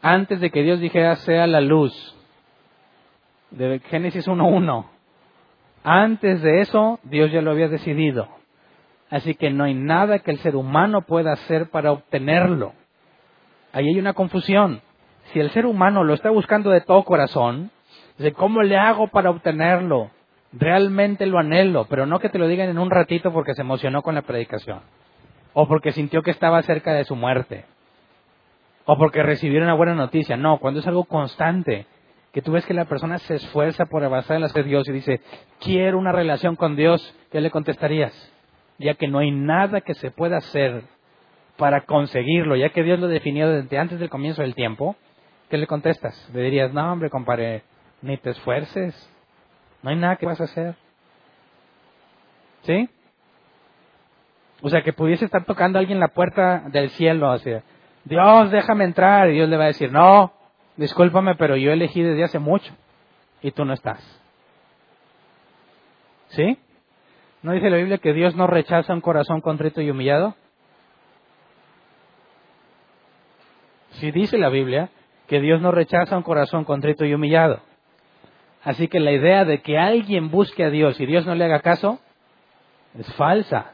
Antes de que Dios dijera sea la luz, de Génesis 1.1. Antes de eso, Dios ya lo había decidido. Así que no hay nada que el ser humano pueda hacer para obtenerlo. Ahí hay una confusión. Si el ser humano lo está buscando de todo corazón, de cómo le hago para obtenerlo, realmente lo anhelo, pero no que te lo digan en un ratito porque se emocionó con la predicación, o porque sintió que estaba cerca de su muerte, o porque recibió una buena noticia. No, cuando es algo constante, que tú ves que la persona se esfuerza por avanzar en la de Dios y dice, quiero una relación con Dios, ¿qué le contestarías? Ya que no hay nada que se pueda hacer para conseguirlo, ya que Dios lo definió desde antes del comienzo del tiempo, ¿qué le contestas? Le dirías, no hombre, compadre, ni te esfuerces, no hay nada que vas a hacer. ¿Sí? O sea, que pudiese estar tocando a alguien la puerta del cielo, así, Dios, déjame entrar. Y Dios le va a decir, no, discúlpame, pero yo elegí desde hace mucho y tú no estás. ¿Sí? ¿No dice la Biblia que Dios no rechaza un corazón contrito y humillado? Sí dice la Biblia que Dios no rechaza un corazón contrito y humillado. Así que la idea de que alguien busque a Dios y Dios no le haga caso es falsa.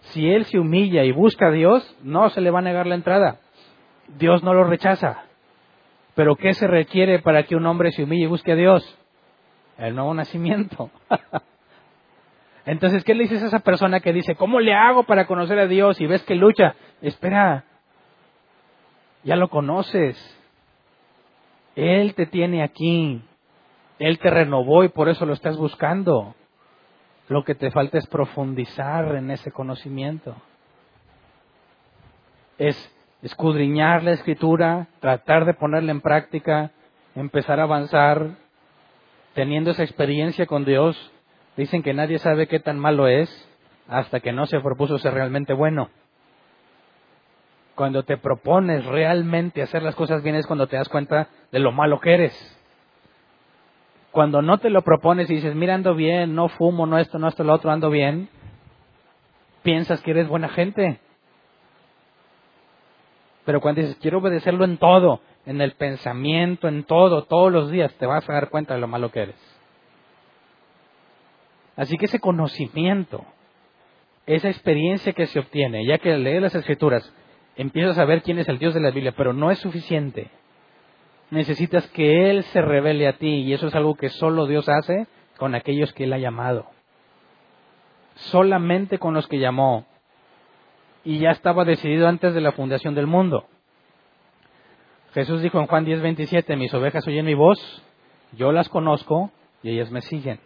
Si él se humilla y busca a Dios, no se le va a negar la entrada. Dios no lo rechaza. Pero ¿qué se requiere para que un hombre se humille y busque a Dios? El nuevo nacimiento. Entonces, ¿qué le dices a esa persona que dice, ¿cómo le hago para conocer a Dios? Y ves que lucha. Espera, ya lo conoces. Él te tiene aquí. Él te renovó y por eso lo estás buscando. Lo que te falta es profundizar en ese conocimiento. Es escudriñar la escritura, tratar de ponerla en práctica, empezar a avanzar, teniendo esa experiencia con Dios. Dicen que nadie sabe qué tan malo es hasta que no se propuso ser realmente bueno. Cuando te propones realmente hacer las cosas bien es cuando te das cuenta de lo malo que eres. Cuando no te lo propones y dices, mira, ando bien, no fumo, no esto, no esto, lo otro, ando bien, piensas que eres buena gente. Pero cuando dices, quiero obedecerlo en todo, en el pensamiento, en todo, todos los días, te vas a dar cuenta de lo malo que eres. Así que ese conocimiento, esa experiencia que se obtiene, ya que lees las escrituras, empiezas a ver quién es el Dios de la Biblia, pero no es suficiente necesitas que Él se revele a ti y eso es algo que solo Dios hace con aquellos que Él ha llamado. Solamente con los que llamó. Y ya estaba decidido antes de la fundación del mundo. Jesús dijo en Juan 10:27, mis ovejas oyen mi voz, yo las conozco y ellas me siguen.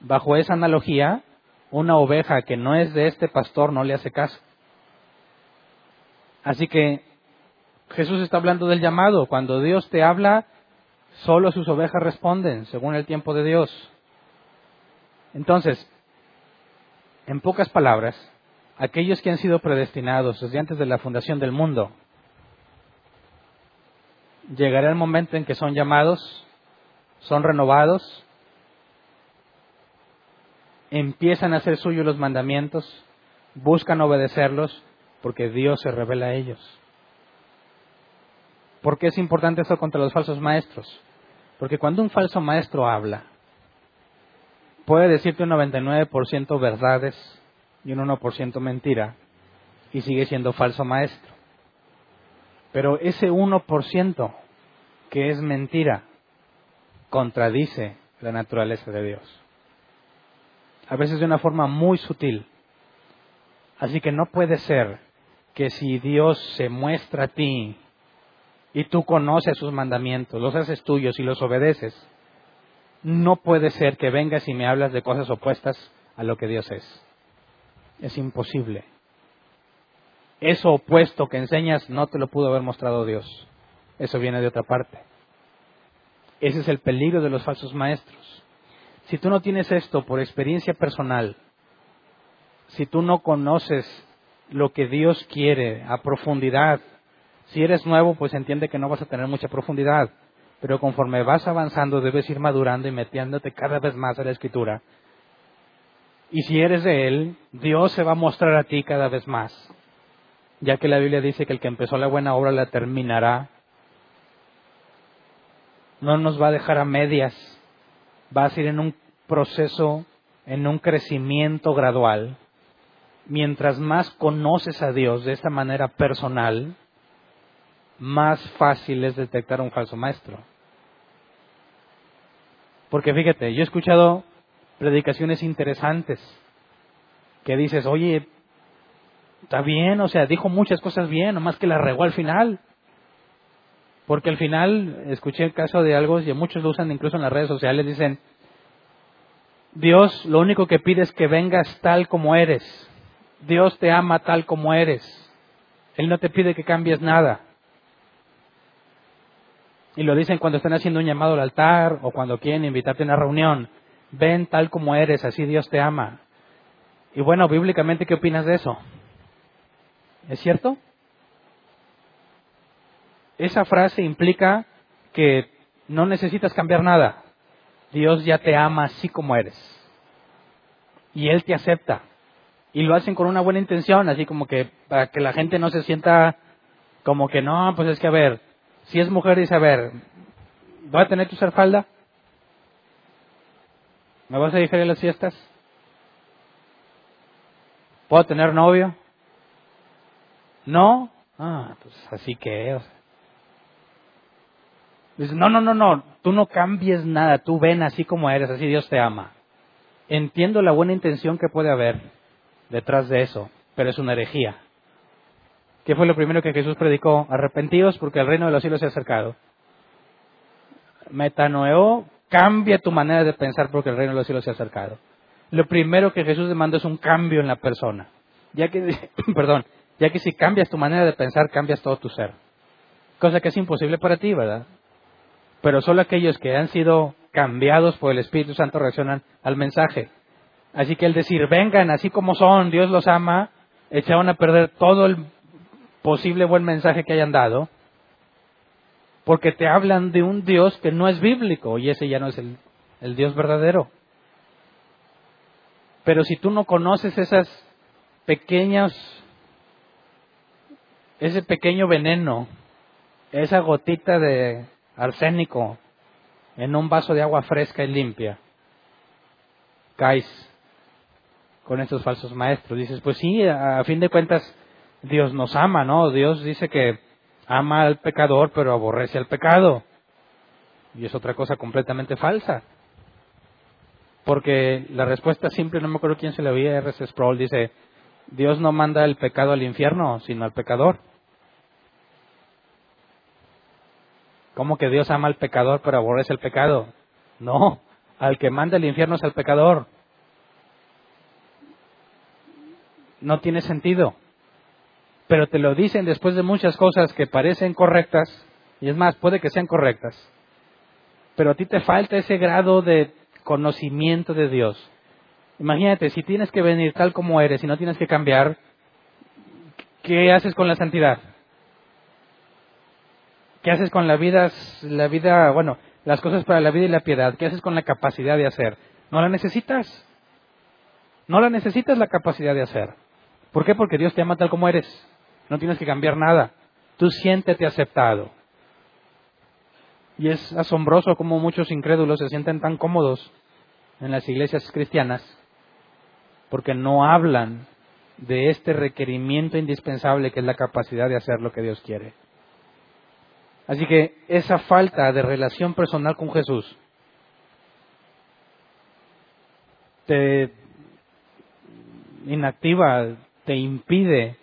Bajo esa analogía, una oveja que no es de este pastor no le hace caso. Así que Jesús está hablando del llamado. Cuando Dios te habla, solo sus ovejas responden según el tiempo de Dios. Entonces, en pocas palabras, aquellos que han sido predestinados desde antes de la fundación del mundo, llegará el momento en que son llamados, son renovados empiezan a hacer suyos los mandamientos, buscan obedecerlos, porque Dios se revela a ellos. ¿Por qué es importante esto contra los falsos maestros? Porque cuando un falso maestro habla, puede decirte un 99% verdades y un 1% mentira, y sigue siendo falso maestro. Pero ese 1% que es mentira contradice la naturaleza de Dios. A veces de una forma muy sutil. Así que no puede ser que si Dios se muestra a ti y tú conoces sus mandamientos, los haces tuyos y los obedeces, no puede ser que vengas y me hablas de cosas opuestas a lo que Dios es. Es imposible. Eso opuesto que enseñas no te lo pudo haber mostrado Dios. Eso viene de otra parte. Ese es el peligro de los falsos maestros. Si tú no tienes esto por experiencia personal, si tú no conoces lo que Dios quiere a profundidad, si eres nuevo, pues entiende que no vas a tener mucha profundidad, pero conforme vas avanzando debes ir madurando y metiéndote cada vez más a la escritura. Y si eres de Él, Dios se va a mostrar a ti cada vez más ya que la Biblia dice que el que empezó la buena obra la terminará. No nos va a dejar a medias, va a ir en un proceso, en un crecimiento gradual. Mientras más conoces a Dios de esta manera personal, más fácil es detectar un falso maestro. Porque fíjate, yo he escuchado predicaciones interesantes que dices, oye, Está bien, o sea, dijo muchas cosas bien, nomás que la regó al final. Porque al final, escuché el caso de algo, y muchos lo usan incluso en las redes sociales, dicen, Dios lo único que pide es que vengas tal como eres. Dios te ama tal como eres. Él no te pide que cambies nada. Y lo dicen cuando están haciendo un llamado al altar o cuando quieren invitarte a una reunión. Ven tal como eres, así Dios te ama. Y bueno, bíblicamente, ¿qué opinas de eso? ¿Es cierto? Esa frase implica que no necesitas cambiar nada. Dios ya te ama así como eres. Y Él te acepta. Y lo hacen con una buena intención, así como que para que la gente no se sienta como que no, pues es que a ver, si es mujer dice, a ver, ¿voy a tener que usar falda? ¿Me vas a dejar en las fiestas? ¿Puedo tener novio? No, ah, pues así que. Dice, no, no, no, no, tú no cambies nada, tú ven así como eres, así Dios te ama. Entiendo la buena intención que puede haber detrás de eso, pero es una herejía. ¿Qué fue lo primero que Jesús predicó? Arrepentidos porque el reino de los cielos se ha acercado. Metanoeo, cambia tu manera de pensar porque el reino de los cielos se ha acercado. Lo primero que Jesús demanda es un cambio en la persona. Ya que, perdón, ya que si cambias tu manera de pensar, cambias todo tu ser. Cosa que es imposible para ti, ¿verdad? Pero solo aquellos que han sido cambiados por el Espíritu Santo reaccionan al mensaje. Así que el decir, vengan así como son, Dios los ama, echaron a perder todo el posible buen mensaje que hayan dado, porque te hablan de un Dios que no es bíblico y ese ya no es el, el Dios verdadero. Pero si tú no conoces esas pequeñas ese pequeño veneno, esa gotita de arsénico en un vaso de agua fresca y limpia, caes con esos falsos maestros. Dices, pues sí, a fin de cuentas, Dios nos ama, ¿no? Dios dice que ama al pecador, pero aborrece al pecado. Y es otra cosa completamente falsa. Porque la respuesta simple, no me acuerdo quién se le oía, R.C. Sproul dice, Dios no manda el pecado al infierno, sino al pecador. ¿Cómo que Dios ama al pecador pero aborrece el pecado? No, al que manda el infierno es al pecador. No tiene sentido. Pero te lo dicen después de muchas cosas que parecen correctas, y es más, puede que sean correctas, pero a ti te falta ese grado de conocimiento de Dios. Imagínate, si tienes que venir tal como eres y no tienes que cambiar, ¿qué haces con la santidad? ¿Qué haces con la vida, la vida, bueno, las cosas para la vida y la piedad? ¿Qué haces con la capacidad de hacer? No la necesitas. No la necesitas la capacidad de hacer. ¿Por qué? Porque Dios te ama tal como eres. No tienes que cambiar nada. Tú siéntete aceptado. Y es asombroso cómo muchos incrédulos se sienten tan cómodos en las iglesias cristianas porque no hablan de este requerimiento indispensable que es la capacidad de hacer lo que Dios quiere. Así que esa falta de relación personal con Jesús te inactiva, te impide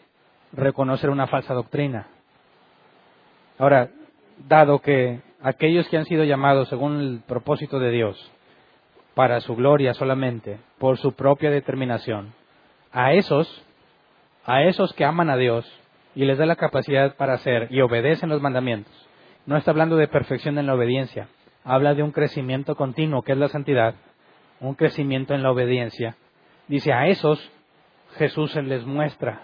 reconocer una falsa doctrina. Ahora, dado que aquellos que han sido llamados según el propósito de Dios, para su gloria solamente, por su propia determinación, a esos, a esos que aman a Dios y les da la capacidad para hacer y obedecen los mandamientos, no está hablando de perfección en la obediencia, habla de un crecimiento continuo, que es la santidad, un crecimiento en la obediencia. Dice, a esos Jesús se les muestra.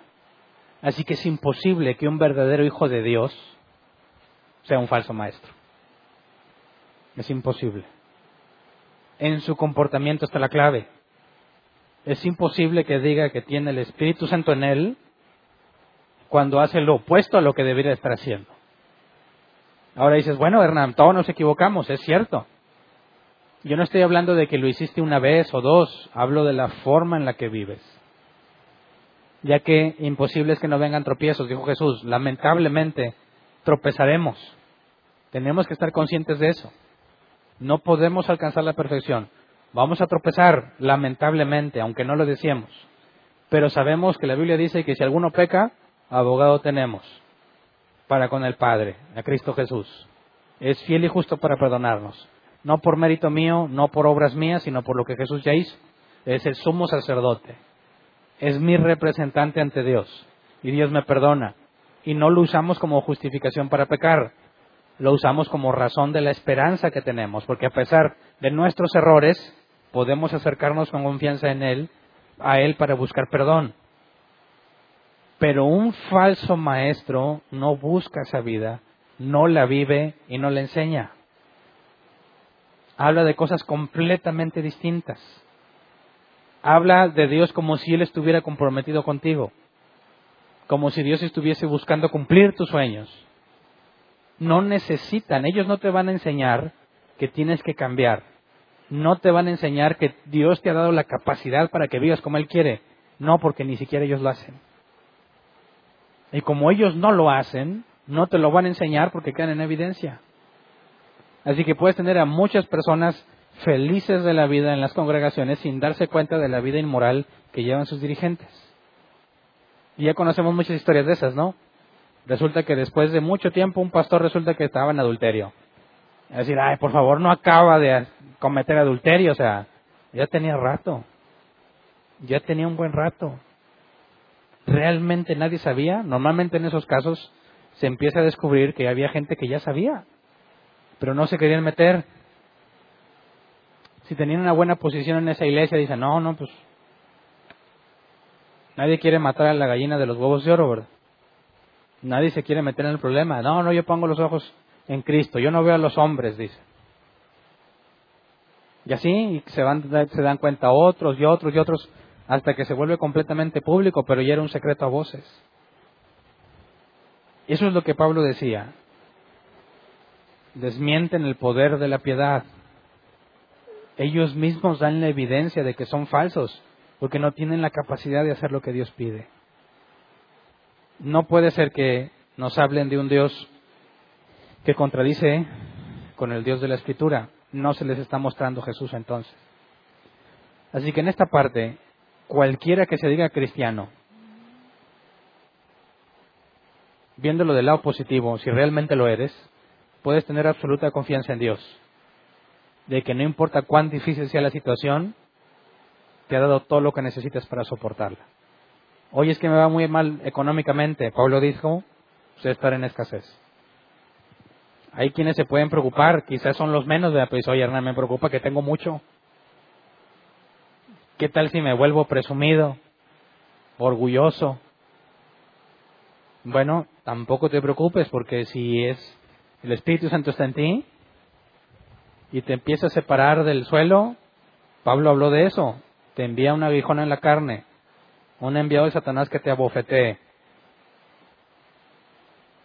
Así que es imposible que un verdadero hijo de Dios sea un falso maestro. Es imposible. En su comportamiento está la clave. Es imposible que diga que tiene el Espíritu Santo en él cuando hace lo opuesto a lo que debería estar haciendo. Ahora dices, bueno, Hernán, todos nos equivocamos, es cierto. Yo no estoy hablando de que lo hiciste una vez o dos, hablo de la forma en la que vives. Ya que imposible es que no vengan tropiezos, dijo Jesús, lamentablemente tropezaremos. Tenemos que estar conscientes de eso. No podemos alcanzar la perfección. Vamos a tropezar, lamentablemente, aunque no lo decíamos. Pero sabemos que la Biblia dice que si alguno peca, abogado tenemos para con el Padre, a Cristo Jesús. Es fiel y justo para perdonarnos. No por mérito mío, no por obras mías, sino por lo que Jesús ya hizo. Es el sumo sacerdote. Es mi representante ante Dios. Y Dios me perdona. Y no lo usamos como justificación para pecar. Lo usamos como razón de la esperanza que tenemos. Porque a pesar de nuestros errores, podemos acercarnos con confianza en Él, a Él para buscar perdón. Pero un falso maestro no busca esa vida, no la vive y no la enseña. Habla de cosas completamente distintas. Habla de Dios como si Él estuviera comprometido contigo, como si Dios estuviese buscando cumplir tus sueños. No necesitan, ellos no te van a enseñar que tienes que cambiar. No te van a enseñar que Dios te ha dado la capacidad para que vivas como Él quiere. No, porque ni siquiera ellos lo hacen. Y como ellos no lo hacen, no te lo van a enseñar porque quedan en evidencia. Así que puedes tener a muchas personas felices de la vida en las congregaciones sin darse cuenta de la vida inmoral que llevan sus dirigentes. Y ya conocemos muchas historias de esas, ¿no? Resulta que después de mucho tiempo un pastor resulta que estaba en adulterio. Es decir, ay, por favor, no acaba de cometer adulterio, o sea, ya tenía rato. Ya tenía un buen rato realmente nadie sabía. Normalmente en esos casos se empieza a descubrir que había gente que ya sabía, pero no se querían meter. Si tenían una buena posición en esa iglesia, dicen, no, no, pues nadie quiere matar a la gallina de los huevos de oro, ¿verdad? Nadie se quiere meter en el problema. No, no, yo pongo los ojos en Cristo, yo no veo a los hombres, dice. Y así se, van, se dan cuenta otros y otros y otros hasta que se vuelve completamente público, pero ya era un secreto a voces. Eso es lo que Pablo decía. Desmienten el poder de la piedad. Ellos mismos dan la evidencia de que son falsos, porque no tienen la capacidad de hacer lo que Dios pide. No puede ser que nos hablen de un Dios que contradice con el Dios de la Escritura. No se les está mostrando Jesús entonces. Así que en esta parte cualquiera que se diga cristiano, viéndolo del lado positivo, si realmente lo eres, puedes tener absoluta confianza en Dios, de que no importa cuán difícil sea la situación, te ha dado todo lo que necesitas para soportarla. Hoy es que me va muy mal económicamente, Pablo dijo, usted estar en escasez. Hay quienes se pueden preocupar, quizás son los menos, de pues oye Hernán, me preocupa que tengo mucho. ¿Qué tal si me vuelvo presumido, orgulloso? Bueno, tampoco te preocupes porque si es el Espíritu Santo está en ti y te empieza a separar del suelo, Pablo habló de eso, te envía un aguijón en la carne, un enviado de Satanás que te abofetee.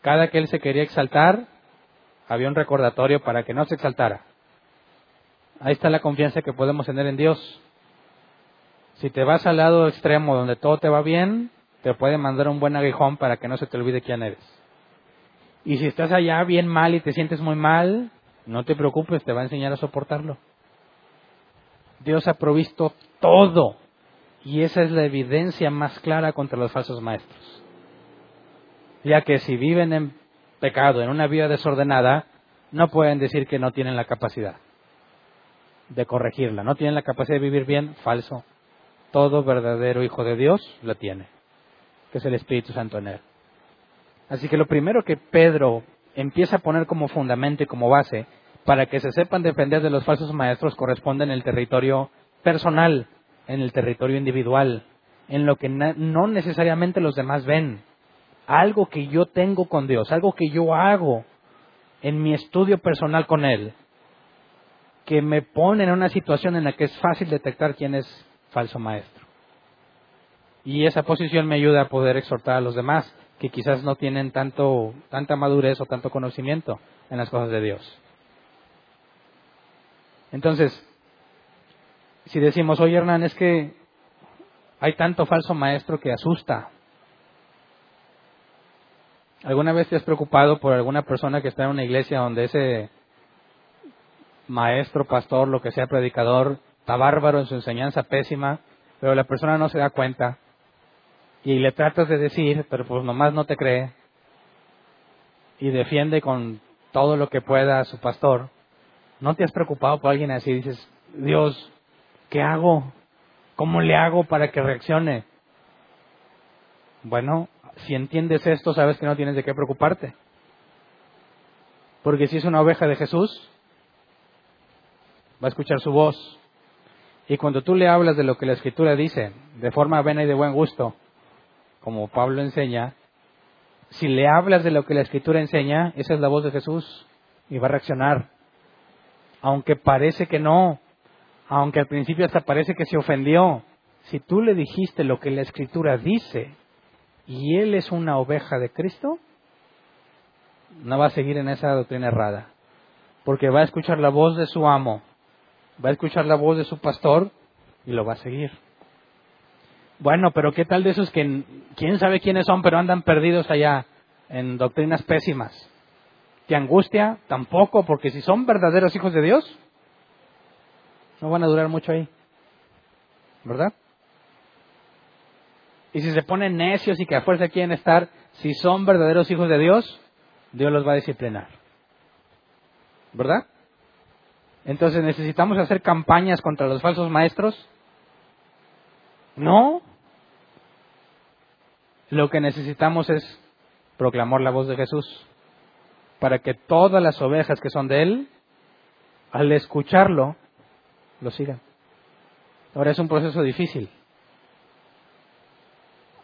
Cada que él se quería exaltar, había un recordatorio para que no se exaltara. Ahí está la confianza que podemos tener en Dios. Si te vas al lado extremo donde todo te va bien, te puede mandar un buen aguijón para que no se te olvide quién eres. Y si estás allá bien mal y te sientes muy mal, no te preocupes, te va a enseñar a soportarlo. Dios ha provisto todo. Y esa es la evidencia más clara contra los falsos maestros. Ya que si viven en pecado, en una vida desordenada, no pueden decir que no tienen la capacidad de corregirla. No tienen la capacidad de vivir bien, falso. Todo verdadero hijo de Dios lo tiene, que es el Espíritu Santo en él. Así que lo primero que Pedro empieza a poner como fundamento y como base para que se sepan defender de los falsos maestros corresponde en el territorio personal, en el territorio individual, en lo que no necesariamente los demás ven. Algo que yo tengo con Dios, algo que yo hago en mi estudio personal con Él, que me pone en una situación en la que es fácil detectar quién es falso maestro. Y esa posición me ayuda a poder exhortar a los demás que quizás no tienen tanto, tanta madurez o tanto conocimiento en las cosas de Dios. Entonces, si decimos, oye Hernán, es que hay tanto falso maestro que asusta. ¿Alguna vez te has preocupado por alguna persona que está en una iglesia donde ese maestro, pastor, lo que sea, predicador, está bárbaro en su enseñanza pésima, pero la persona no se da cuenta? Y le tratas de decir, pero pues nomás no te cree. Y defiende con todo lo que pueda a su pastor. ¿No te has preocupado por alguien así? Dices, Dios, ¿qué hago? ¿Cómo le hago para que reaccione? Bueno, si entiendes esto, sabes que no tienes de qué preocuparte. Porque si es una oveja de Jesús, va a escuchar su voz. Y cuando tú le hablas de lo que la Escritura dice, de forma buena y de buen gusto, como Pablo enseña, si le hablas de lo que la Escritura enseña, esa es la voz de Jesús y va a reaccionar. Aunque parece que no, aunque al principio hasta parece que se ofendió, si tú le dijiste lo que la Escritura dice y él es una oveja de Cristo, no va a seguir en esa doctrina errada, porque va a escuchar la voz de su amo, va a escuchar la voz de su pastor y lo va a seguir. Bueno, pero ¿qué tal de esos que quién sabe quiénes son, pero andan perdidos allá en doctrinas pésimas? ¿Te angustia? Tampoco, porque si son verdaderos hijos de Dios, no van a durar mucho ahí. ¿Verdad? Y si se ponen necios y que a fuerza quieren estar, si son verdaderos hijos de Dios, Dios los va a disciplinar. ¿Verdad? Entonces necesitamos hacer campañas contra los falsos maestros no. Lo que necesitamos es proclamar la voz de Jesús para que todas las ovejas que son de Él, al escucharlo, lo sigan. Ahora es un proceso difícil.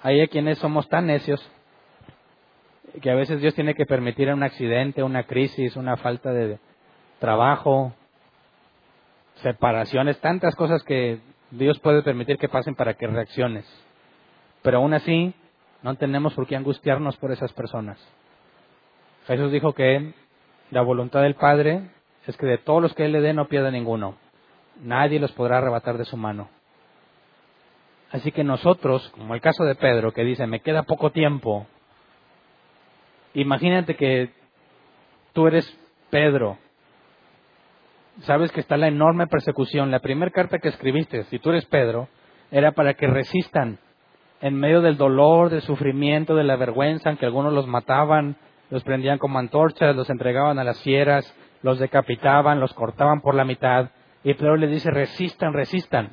Hay quienes somos tan necios que a veces Dios tiene que permitir un accidente, una crisis, una falta de trabajo, separaciones, tantas cosas que Dios puede permitir que pasen para que reacciones. Pero aún así, no tenemos por qué angustiarnos por esas personas. Jesús dijo que la voluntad del Padre es que de todos los que Él le dé no pierda ninguno. Nadie los podrá arrebatar de su mano. Así que nosotros, como el caso de Pedro, que dice, me queda poco tiempo, imagínate que tú eres Pedro sabes que está la enorme persecución. La primera carta que escribiste, si tú eres Pedro, era para que resistan en medio del dolor, del sufrimiento, de la vergüenza, en que algunos los mataban, los prendían como antorchas, los entregaban a las fieras, los decapitaban, los cortaban por la mitad. Y Pedro les dice, resistan, resistan.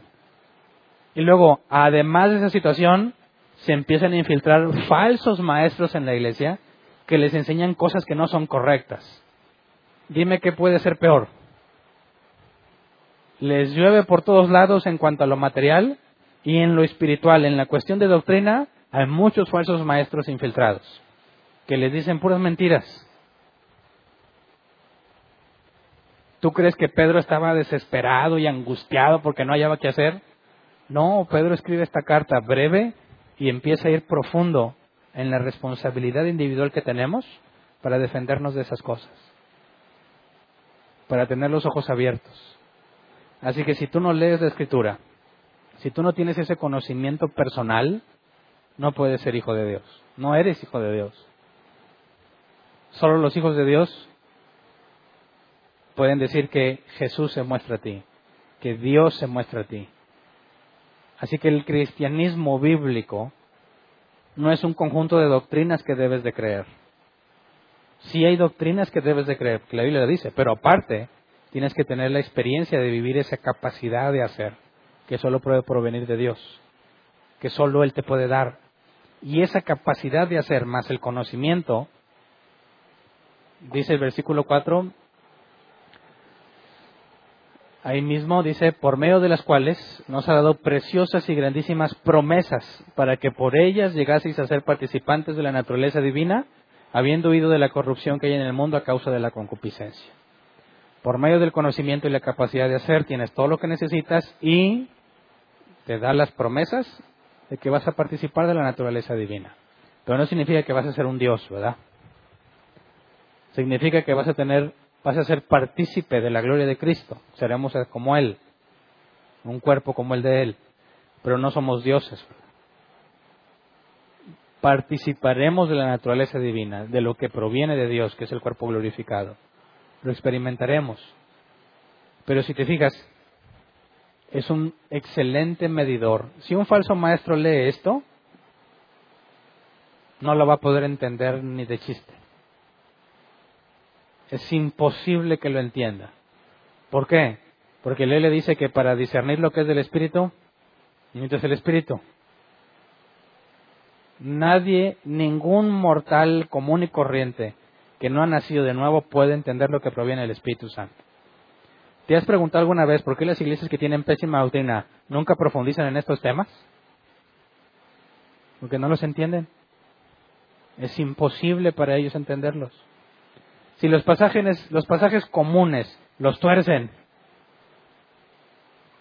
Y luego, además de esa situación, se empiezan a infiltrar falsos maestros en la iglesia que les enseñan cosas que no son correctas. Dime qué puede ser peor les llueve por todos lados en cuanto a lo material y en lo espiritual. En la cuestión de doctrina hay muchos falsos maestros infiltrados que les dicen puras mentiras. ¿Tú crees que Pedro estaba desesperado y angustiado porque no hallaba qué hacer? No, Pedro escribe esta carta breve y empieza a ir profundo en la responsabilidad individual que tenemos para defendernos de esas cosas, para tener los ojos abiertos. Así que si tú no lees la escritura, si tú no tienes ese conocimiento personal, no puedes ser hijo de Dios, no eres hijo de Dios. Solo los hijos de Dios pueden decir que Jesús se muestra a ti, que Dios se muestra a ti. Así que el cristianismo bíblico no es un conjunto de doctrinas que debes de creer. Sí hay doctrinas que debes de creer, que la Biblia dice, pero aparte tienes que tener la experiencia de vivir esa capacidad de hacer, que solo puede provenir de Dios, que solo Él te puede dar. Y esa capacidad de hacer más el conocimiento, dice el versículo 4, Ahí mismo dice, por medio de las cuales nos ha dado preciosas y grandísimas promesas para que por ellas llegaseis a ser participantes de la naturaleza divina, habiendo huido de la corrupción que hay en el mundo a causa de la concupiscencia. Por medio del conocimiento y la capacidad de hacer, tienes todo lo que necesitas y te da las promesas de que vas a participar de la naturaleza divina. Pero no significa que vas a ser un Dios, ¿verdad? Significa que vas a tener vas a ser partícipe de la gloria de Cristo. Seremos como Él, un cuerpo como el de Él, pero no somos dioses. Participaremos de la naturaleza divina, de lo que proviene de Dios, que es el cuerpo glorificado. Lo experimentaremos. Pero si te fijas, es un excelente medidor. Si un falso maestro lee esto, no lo va a poder entender ni de chiste. Es imposible que lo entienda. ¿Por qué? Porque él le dice que para discernir lo que es del Espíritu, es el Espíritu. Nadie, ningún mortal común y corriente que no ha nacido de nuevo puede entender lo que proviene del Espíritu Santo. ¿Te has preguntado alguna vez por qué las iglesias que tienen pésima doctrina nunca profundizan en estos temas? Porque no los entienden. Es imposible para ellos entenderlos. Si los pasajes, los pasajes comunes los tuercen,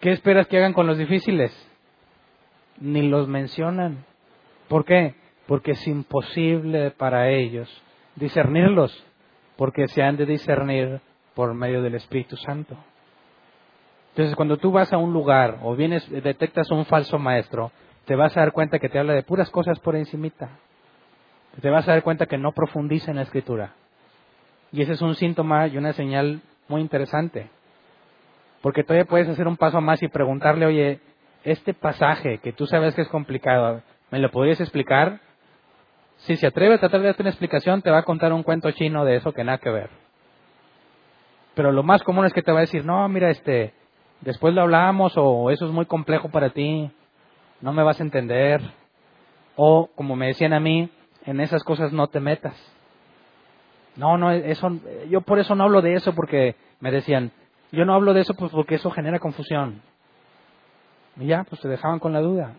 ¿qué esperas que hagan con los difíciles? Ni los mencionan. ¿Por qué? Porque es imposible para ellos discernirlos, porque se han de discernir por medio del Espíritu Santo. Entonces, cuando tú vas a un lugar o vienes, detectas un falso maestro, te vas a dar cuenta que te habla de puras cosas por encimita. Te vas a dar cuenta que no profundiza en la escritura. Y ese es un síntoma y una señal muy interesante. Porque todavía puedes hacer un paso más y preguntarle, oye, este pasaje que tú sabes que es complicado, ¿me lo podrías explicar? Si se atreve a tratar de darte una explicación, te va a contar un cuento chino de eso que nada que ver. Pero lo más común es que te va a decir, no, mira, este, después lo hablamos o eso es muy complejo para ti, no me vas a entender. O, como me decían a mí, en esas cosas no te metas. No, no, eso, yo por eso no hablo de eso porque me decían, yo no hablo de eso pues porque eso genera confusión. Y ya, pues te dejaban con la duda.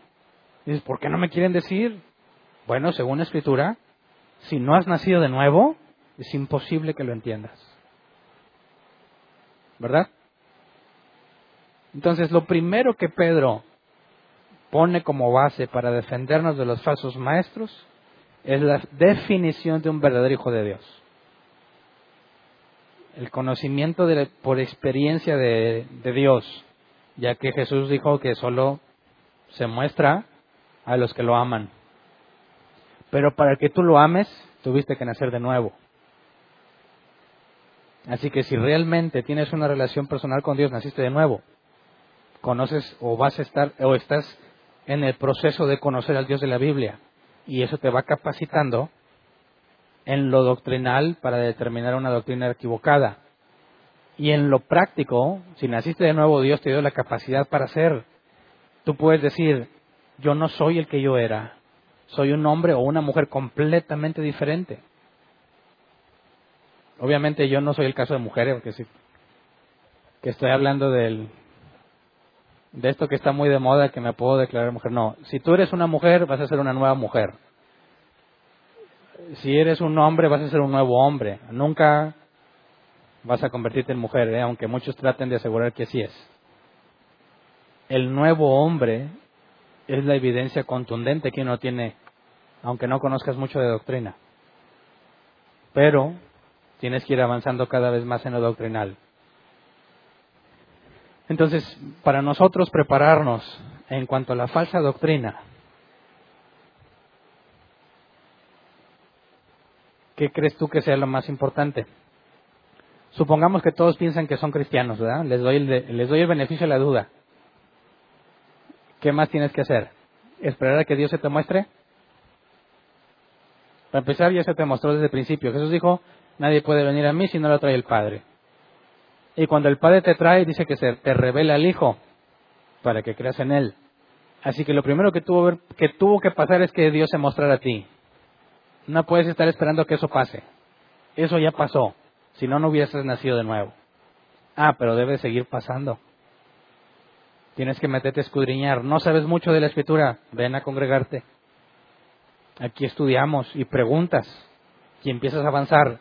Y dices, ¿por qué no me quieren decir? Bueno, según la escritura, si no has nacido de nuevo, es imposible que lo entiendas. ¿Verdad? Entonces, lo primero que Pedro pone como base para defendernos de los falsos maestros es la definición de un verdadero hijo de Dios el conocimiento de, por experiencia de, de Dios, ya que Jesús dijo que solo se muestra a los que lo aman. Pero para que tú lo ames, tuviste que nacer de nuevo. Así que si realmente tienes una relación personal con Dios, naciste de nuevo, conoces o vas a estar o estás en el proceso de conocer al Dios de la Biblia y eso te va capacitando en lo doctrinal para determinar una doctrina equivocada. Y en lo práctico, si naciste de nuevo, Dios te dio la capacidad para hacer. Tú puedes decir, yo no soy el que yo era, soy un hombre o una mujer completamente diferente. Obviamente yo no soy el caso de mujeres, porque sí, que estoy hablando del, de esto que está muy de moda, que me puedo declarar mujer. No, si tú eres una mujer, vas a ser una nueva mujer si eres un hombre, vas a ser un nuevo hombre. Nunca vas a convertirte en mujer, ¿eh? aunque muchos traten de asegurar que así es. el nuevo hombre es la evidencia contundente que uno tiene, aunque no conozcas mucho de doctrina. Pero tienes que ir avanzando cada vez más en lo doctrinal. Entonces, para nosotros prepararnos en cuanto a la falsa doctrina, ¿qué crees tú que sea lo más importante? Supongamos que todos piensan que son cristianos, ¿verdad? Les doy el, les doy el beneficio de la duda. ¿Qué más tienes que hacer? ¿Esperar a que Dios se te muestre? Para empezar, ya se te mostró desde el principio. Jesús dijo, nadie puede venir a mí si no lo trae el Padre. Y cuando el Padre te trae, dice que se te revela al Hijo para que creas en Él. Así que lo primero que tuvo, que tuvo que pasar es que Dios se mostrara a ti. No puedes estar esperando que eso pase. Eso ya pasó. Si no, no hubieses nacido de nuevo. Ah, pero debe seguir pasando. Tienes que meterte a escudriñar. No sabes mucho de la escritura. Ven a congregarte. Aquí estudiamos y preguntas. Y empiezas a avanzar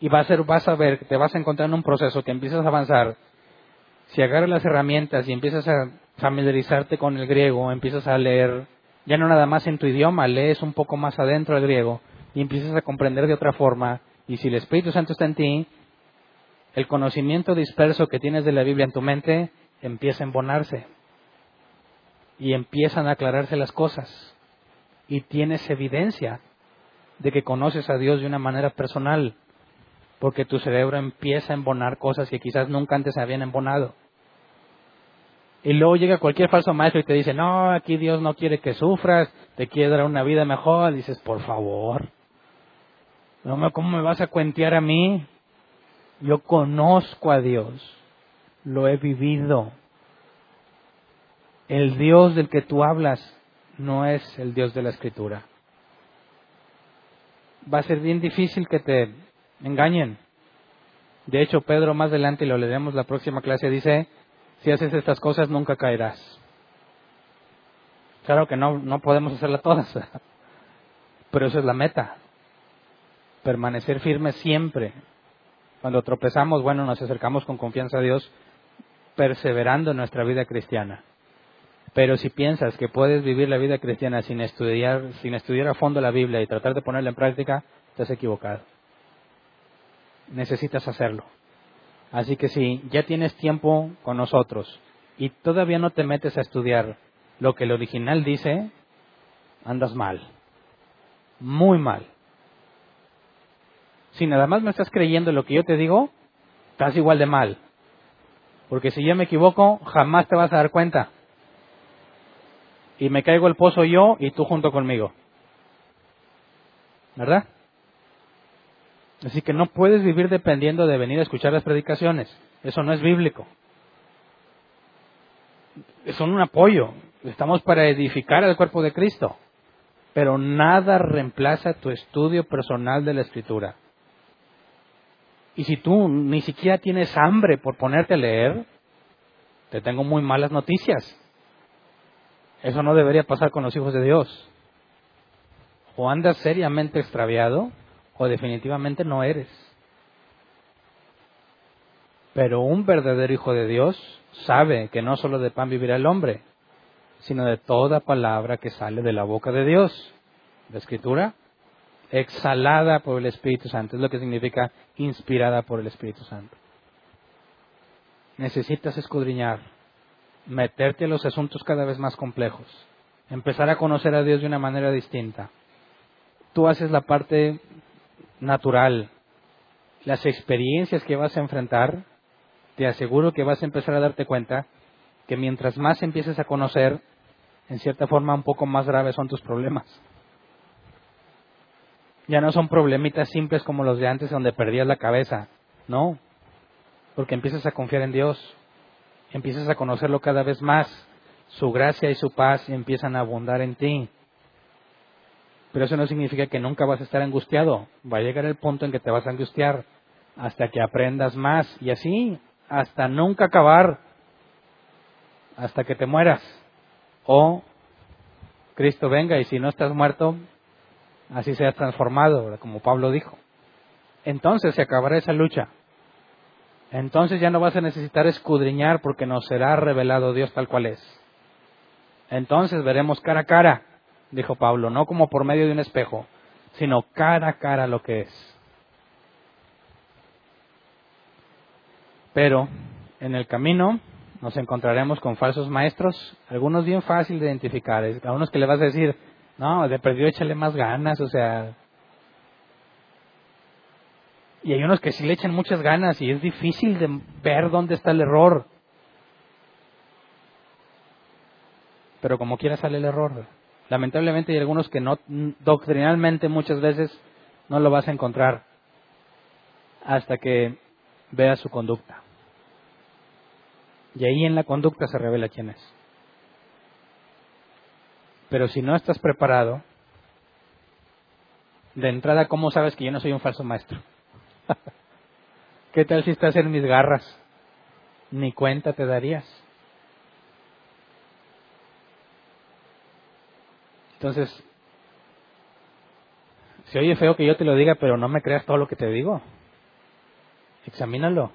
y va a ser, vas a ver, te vas a encontrar en un proceso que empiezas a avanzar. Si agarras las herramientas y empiezas a familiarizarte con el griego, empiezas a leer, ya no nada más en tu idioma, lees un poco más adentro del griego y empiezas a comprender de otra forma. Y si el Espíritu Santo está en ti, el conocimiento disperso que tienes de la Biblia en tu mente empieza a embonarse y empiezan a aclararse las cosas y tienes evidencia de que conoces a Dios de una manera personal porque tu cerebro empieza a embonar cosas que quizás nunca antes habían embonado. Y luego llega cualquier falso maestro y te dice, no, aquí Dios no quiere que sufras, te quiere dar una vida mejor. dices, por favor, ¿cómo me vas a cuentear a mí? Yo conozco a Dios, lo he vivido. El Dios del que tú hablas no es el Dios de la Escritura. Va a ser bien difícil que te engañen. De hecho, Pedro más adelante, y lo leeremos la próxima clase, dice, si haces estas cosas nunca caerás. Claro que no, no podemos hacerlas todas, pero esa es la meta. Permanecer firmes siempre. Cuando tropezamos, bueno, nos acercamos con confianza a Dios, perseverando en nuestra vida cristiana. Pero si piensas que puedes vivir la vida cristiana sin estudiar, sin estudiar a fondo la Biblia y tratar de ponerla en práctica, estás equivocado necesitas hacerlo. Así que si ya tienes tiempo con nosotros y todavía no te metes a estudiar lo que el original dice, andas mal. Muy mal. Si nada más me estás creyendo lo que yo te digo, estás igual de mal. Porque si yo me equivoco, jamás te vas a dar cuenta. Y me caigo el pozo yo y tú junto conmigo. ¿Verdad? Así que no puedes vivir dependiendo de venir a escuchar las predicaciones. Eso no es bíblico. Son un apoyo. Estamos para edificar al cuerpo de Cristo. Pero nada reemplaza tu estudio personal de la Escritura. Y si tú ni siquiera tienes hambre por ponerte a leer, te tengo muy malas noticias. Eso no debería pasar con los hijos de Dios. O andas seriamente extraviado, o definitivamente no eres. Pero un verdadero hijo de Dios sabe que no solo de pan vivirá el hombre, sino de toda palabra que sale de la boca de Dios. La escritura, exhalada por el Espíritu Santo, es lo que significa inspirada por el Espíritu Santo. Necesitas escudriñar, meterte en los asuntos cada vez más complejos, empezar a conocer a Dios de una manera distinta. Tú haces la parte natural, las experiencias que vas a enfrentar, te aseguro que vas a empezar a darte cuenta que mientras más empieces a conocer, en cierta forma un poco más graves son tus problemas. Ya no son problemitas simples como los de antes donde perdías la cabeza, no, porque empiezas a confiar en Dios, empiezas a conocerlo cada vez más, su gracia y su paz empiezan a abundar en ti. Pero eso no significa que nunca vas a estar angustiado. Va a llegar el punto en que te vas a angustiar hasta que aprendas más y así hasta nunca acabar, hasta que te mueras. O Cristo venga y si no estás muerto, así seas transformado, como Pablo dijo. Entonces se acabará esa lucha. entonces ya no vas a necesitar escudriñar porque nos será revelado Dios tal cual es. Entonces veremos cara a cara, dijo Pablo, no como por medio de un espejo, sino cara a cara lo que es. Pero en el camino nos encontraremos con falsos maestros, algunos bien fáciles de identificar, a unos que le vas a decir, no, de perdió échale más ganas, o sea... Y hay unos que sí le echan muchas ganas y es difícil de ver dónde está el error. Pero como quiera sale el error. Lamentablemente hay algunos que no, doctrinalmente muchas veces no lo vas a encontrar hasta que veas su conducta. Y ahí en la conducta se revela quién es. Pero si no estás preparado, de entrada, ¿cómo sabes que yo no soy un falso maestro? ¿Qué tal si estás en mis garras? Ni cuenta te darías. Entonces, se oye feo que yo te lo diga, pero no me creas todo lo que te digo. Examínalo.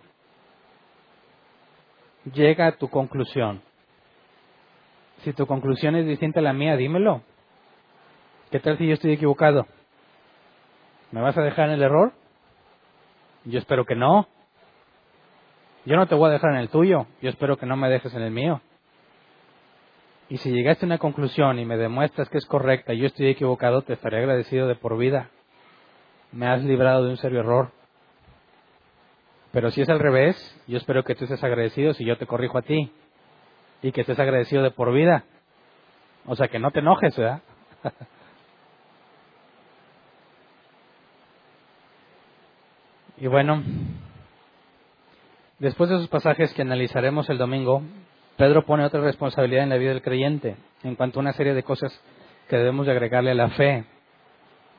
Llega a tu conclusión. Si tu conclusión es distinta a la mía, dímelo. ¿Qué tal si yo estoy equivocado? ¿Me vas a dejar en el error? Yo espero que no. Yo no te voy a dejar en el tuyo. Yo espero que no me dejes en el mío. Y si llegaste a una conclusión y me demuestras que es correcta y yo estoy equivocado, te estaré agradecido de por vida. Me has librado de un serio error. Pero si es al revés, yo espero que tú estés agradecido si yo te corrijo a ti. Y que estés agradecido de por vida. O sea, que no te enojes, ¿verdad? y bueno, después de esos pasajes que analizaremos el domingo, Pedro pone otra responsabilidad en la vida del creyente en cuanto a una serie de cosas que debemos de agregarle a la fe,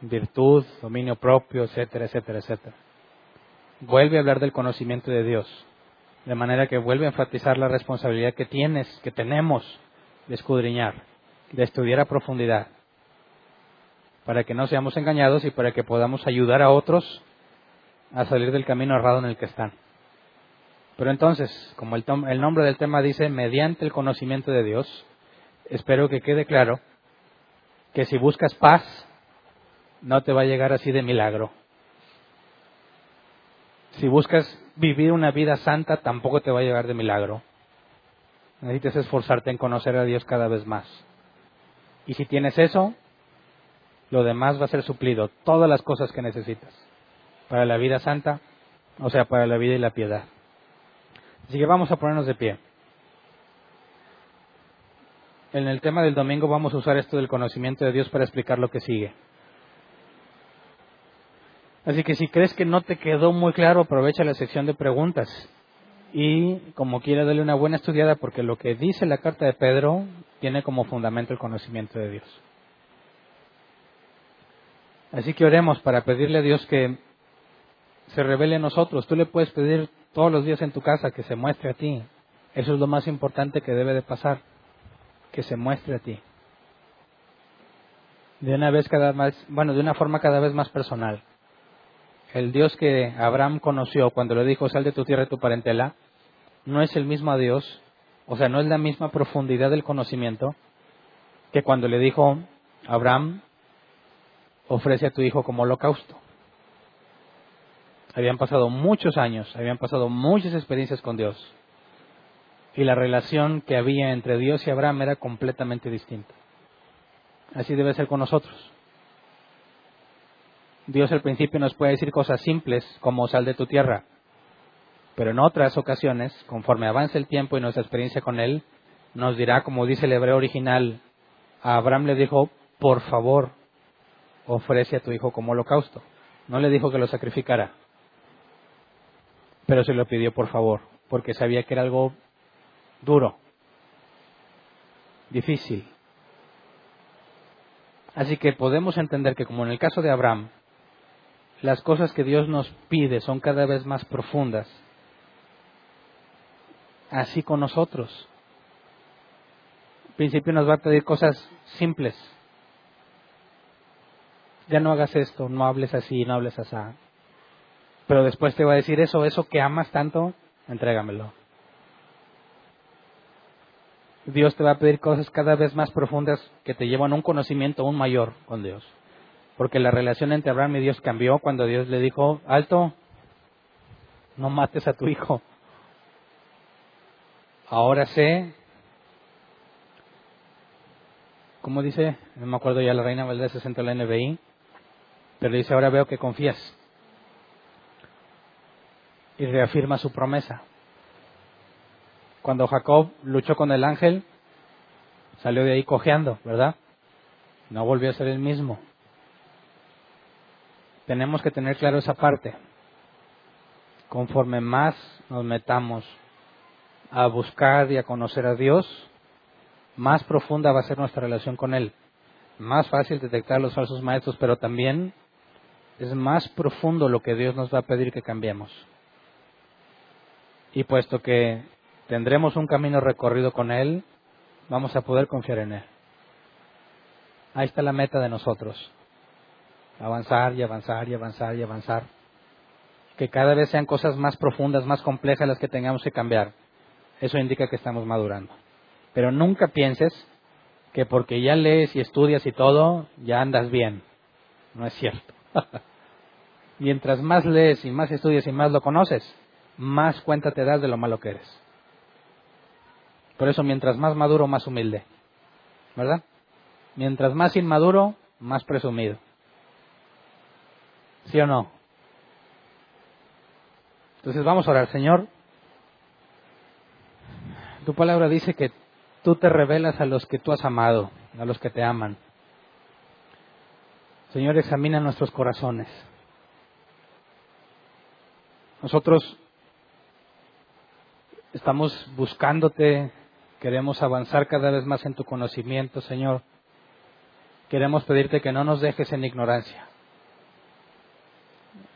virtud, dominio propio, etcétera, etcétera, etcétera. Vuelve a hablar del conocimiento de Dios, de manera que vuelve a enfatizar la responsabilidad que tienes, que tenemos de escudriñar, de estudiar a profundidad, para que no seamos engañados y para que podamos ayudar a otros a salir del camino errado en el que están. Pero entonces, como el, nombre del tema dice, mediante el conocimiento de Dios, espero que quede claro que si buscas paz, no te va a llegar así de milagro. Si buscas vivir una vida santa, tampoco te va a llegar de milagro. Necesitas esforzarte en conocer a Dios cada vez más. Y si tienes eso, lo demás va a ser suplido, todas las cosas que necesitas para la vida santa, o sea, para la vida y la piedad. Así que vamos a ponernos de pie. En el tema del domingo vamos a usar esto del conocimiento de Dios para explicar lo que sigue. Así que si crees que no te quedó muy claro, aprovecha la sección de preguntas y como quiera darle una buena estudiada porque lo que dice la carta de Pedro tiene como fundamento el conocimiento de Dios. Así que oremos para pedirle a Dios que se revele a nosotros. Tú le puedes pedir todos los días en tu casa que se muestre a ti. Eso es lo más importante que debe de pasar, que se muestre a ti. De una vez cada vez, bueno, de una forma cada vez más personal. El Dios que Abraham conoció cuando le dijo sal de tu tierra y tu parentela, no es el mismo Dios, o sea, no es la misma profundidad del conocimiento que cuando le dijo Abraham ofrece a tu hijo como holocausto. Habían pasado muchos años, habían pasado muchas experiencias con Dios. Y la relación que había entre Dios y Abraham era completamente distinta. Así debe ser con nosotros. Dios al principio nos puede decir cosas simples como sal de tu tierra, pero en otras ocasiones, conforme avance el tiempo y nuestra experiencia con Él, nos dirá, como dice el hebreo original, a Abraham le dijo, por favor, ofrece a tu hijo como holocausto. No le dijo que lo sacrificara pero se lo pidió por favor, porque sabía que era algo duro, difícil. Así que podemos entender que como en el caso de Abraham, las cosas que Dios nos pide son cada vez más profundas. Así con nosotros. Al principio nos va a pedir cosas simples. Ya no hagas esto, no hables así, no hables así. Pero después te va a decir eso, eso que amas tanto, entrégamelo. Dios te va a pedir cosas cada vez más profundas que te llevan a un conocimiento aún mayor con Dios. Porque la relación entre Abraham y Dios cambió cuando Dios le dijo, alto, no mates a tu hijo. Ahora sé, ¿cómo dice? No me acuerdo ya la reina Valdés se sentó en la NBI, pero dice, ahora veo que confías. Y reafirma su promesa. Cuando Jacob luchó con el ángel, salió de ahí cojeando, ¿verdad? No volvió a ser el mismo. Tenemos que tener claro esa parte. Conforme más nos metamos a buscar y a conocer a Dios, más profunda va a ser nuestra relación con Él. Más fácil detectar los falsos maestros, pero también es más profundo lo que Dios nos va a pedir que cambiemos. Y puesto que tendremos un camino recorrido con Él, vamos a poder confiar en Él. Ahí está la meta de nosotros. Avanzar y avanzar y avanzar y avanzar. Que cada vez sean cosas más profundas, más complejas las que tengamos que cambiar. Eso indica que estamos madurando. Pero nunca pienses que porque ya lees y estudias y todo, ya andas bien. No es cierto. Mientras más lees y más estudias y más lo conoces, más cuenta te das de lo malo que eres. Por eso, mientras más maduro, más humilde. ¿Verdad? Mientras más inmaduro, más presumido. ¿Sí o no? Entonces vamos a orar, Señor. Tu palabra dice que tú te revelas a los que tú has amado, a los que te aman. Señor, examina nuestros corazones. Nosotros estamos buscándote Queremos avanzar cada vez más en tu conocimiento, Señor. Queremos pedirte que no nos dejes en ignorancia.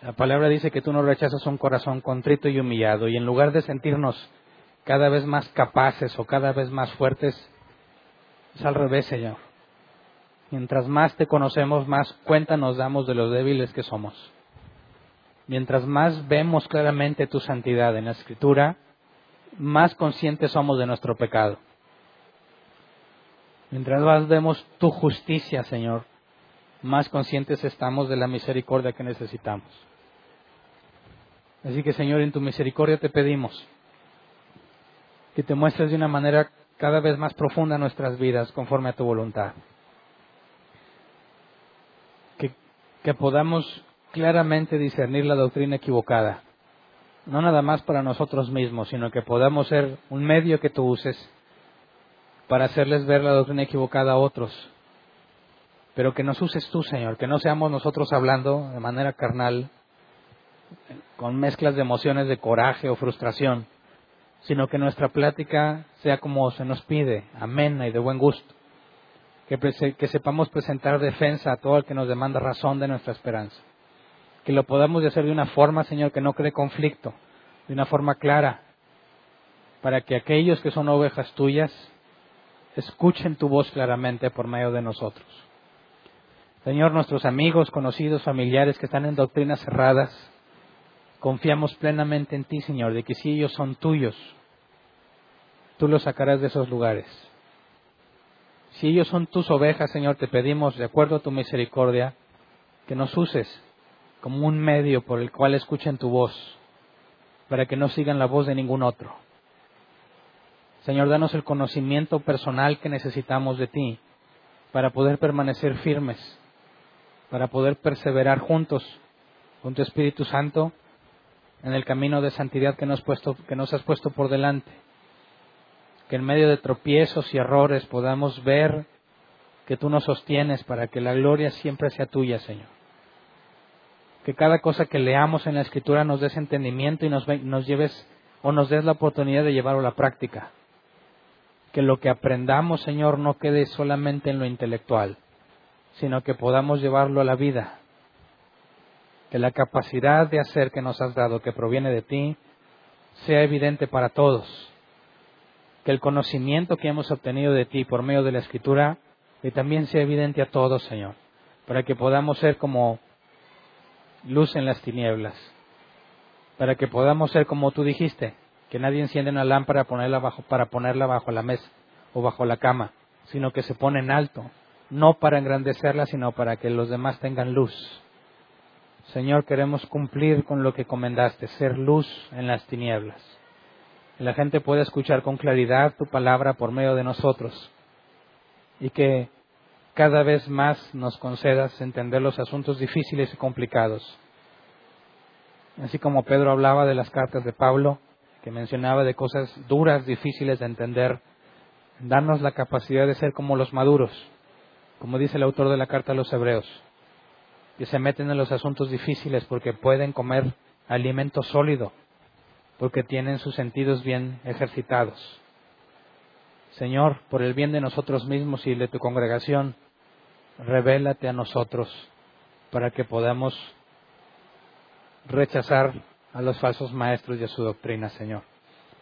La palabra dice que tú no rechazas un corazón contrito y humillado y en lugar de sentirnos cada vez más capaces o cada vez más fuertes, es al revés, Señor. Mientras más te conocemos, más cuenta nos damos de los débiles que somos. Mientras más vemos claramente tu santidad en la Escritura, más conscientes somos de nuestro pecado. Mientras más vemos tu justicia, Señor, más conscientes estamos de la misericordia que necesitamos. Así que, Señor, en tu misericordia te pedimos que te muestres de una manera cada vez más profunda nuestras vidas conforme a tu voluntad. Que, que podamos claramente discernir la doctrina equivocada no nada más para nosotros mismos, sino que podamos ser un medio que tú uses para hacerles ver la doctrina equivocada a otros. Pero que nos uses tú, Señor, que no seamos nosotros hablando de manera carnal, con mezclas de emociones de coraje o frustración, sino que nuestra plática sea como se nos pide, amena y de buen gusto. Que, que sepamos presentar defensa a todo el que nos demanda razón de nuestra esperanza que lo podamos hacer de una forma, Señor, que no cree conflicto, de una forma clara, para que aquellos que son ovejas tuyas escuchen tu voz claramente por medio de nosotros. Señor, nuestros amigos, conocidos, familiares que están en doctrinas cerradas, confiamos plenamente en ti, Señor, de que si ellos son tuyos, tú los sacarás de esos lugares. Si ellos son tus ovejas, Señor, te pedimos, de acuerdo a tu misericordia, que nos uses como un medio por el cual escuchen tu voz, para que no sigan la voz de ningún otro. Señor, danos el conocimiento personal que necesitamos de ti para poder permanecer firmes, para poder perseverar juntos con tu Espíritu Santo en el camino de santidad que nos, puesto, que nos has puesto por delante. Que en medio de tropiezos y errores podamos ver que tú nos sostienes para que la gloria siempre sea tuya, Señor que cada cosa que leamos en la Escritura nos des entendimiento y nos, nos lleves o nos des la oportunidad de llevarlo a la práctica. Que lo que aprendamos, Señor, no quede solamente en lo intelectual, sino que podamos llevarlo a la vida. Que la capacidad de hacer que nos has dado, que proviene de ti, sea evidente para todos. Que el conocimiento que hemos obtenido de ti por medio de la Escritura, que también sea evidente a todos, Señor, para que podamos ser como luz en las tinieblas, para que podamos ser como tú dijiste, que nadie enciende una lámpara ponerla bajo, para ponerla bajo la mesa o bajo la cama, sino que se pone en alto, no para engrandecerla, sino para que los demás tengan luz. Señor, queremos cumplir con lo que comendaste, ser luz en las tinieblas. Que la gente pueda escuchar con claridad tu palabra por medio de nosotros y que cada vez más nos concedas entender los asuntos difíciles y complicados. Así como Pedro hablaba de las cartas de Pablo, que mencionaba de cosas duras, difíciles de entender, darnos la capacidad de ser como los maduros, como dice el autor de la carta a los hebreos, que se meten en los asuntos difíciles porque pueden comer alimento sólido, porque tienen sus sentidos bien ejercitados. Señor, por el bien de nosotros mismos y de tu congregación, revélate a nosotros para que podamos rechazar a los falsos maestros y a su doctrina, Señor,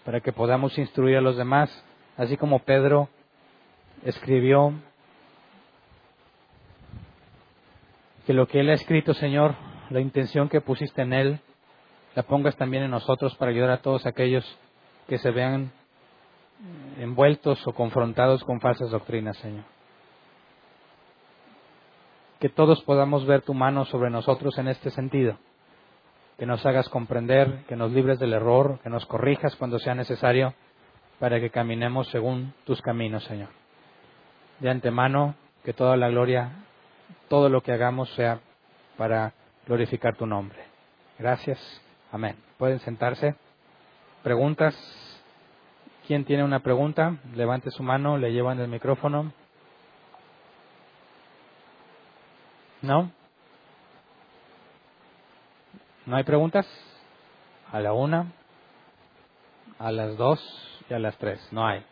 para que podamos instruir a los demás, así como Pedro escribió que lo que él ha escrito, Señor, la intención que pusiste en él, la pongas también en nosotros para ayudar a todos aquellos que se vean envueltos o confrontados con falsas doctrinas, Señor. Que todos podamos ver tu mano sobre nosotros en este sentido que nos hagas comprender, que nos libres del error, que nos corrijas cuando sea necesario, para que caminemos según tus caminos, Señor. De antemano, que toda la gloria, todo lo que hagamos sea para glorificar tu nombre. Gracias. Amén. Pueden sentarse. ¿Preguntas? ¿Quién tiene una pregunta? Levante su mano, le llevan el micrófono. ¿No? ¿No hay preguntas? A la una, a las dos y a las tres. No hay.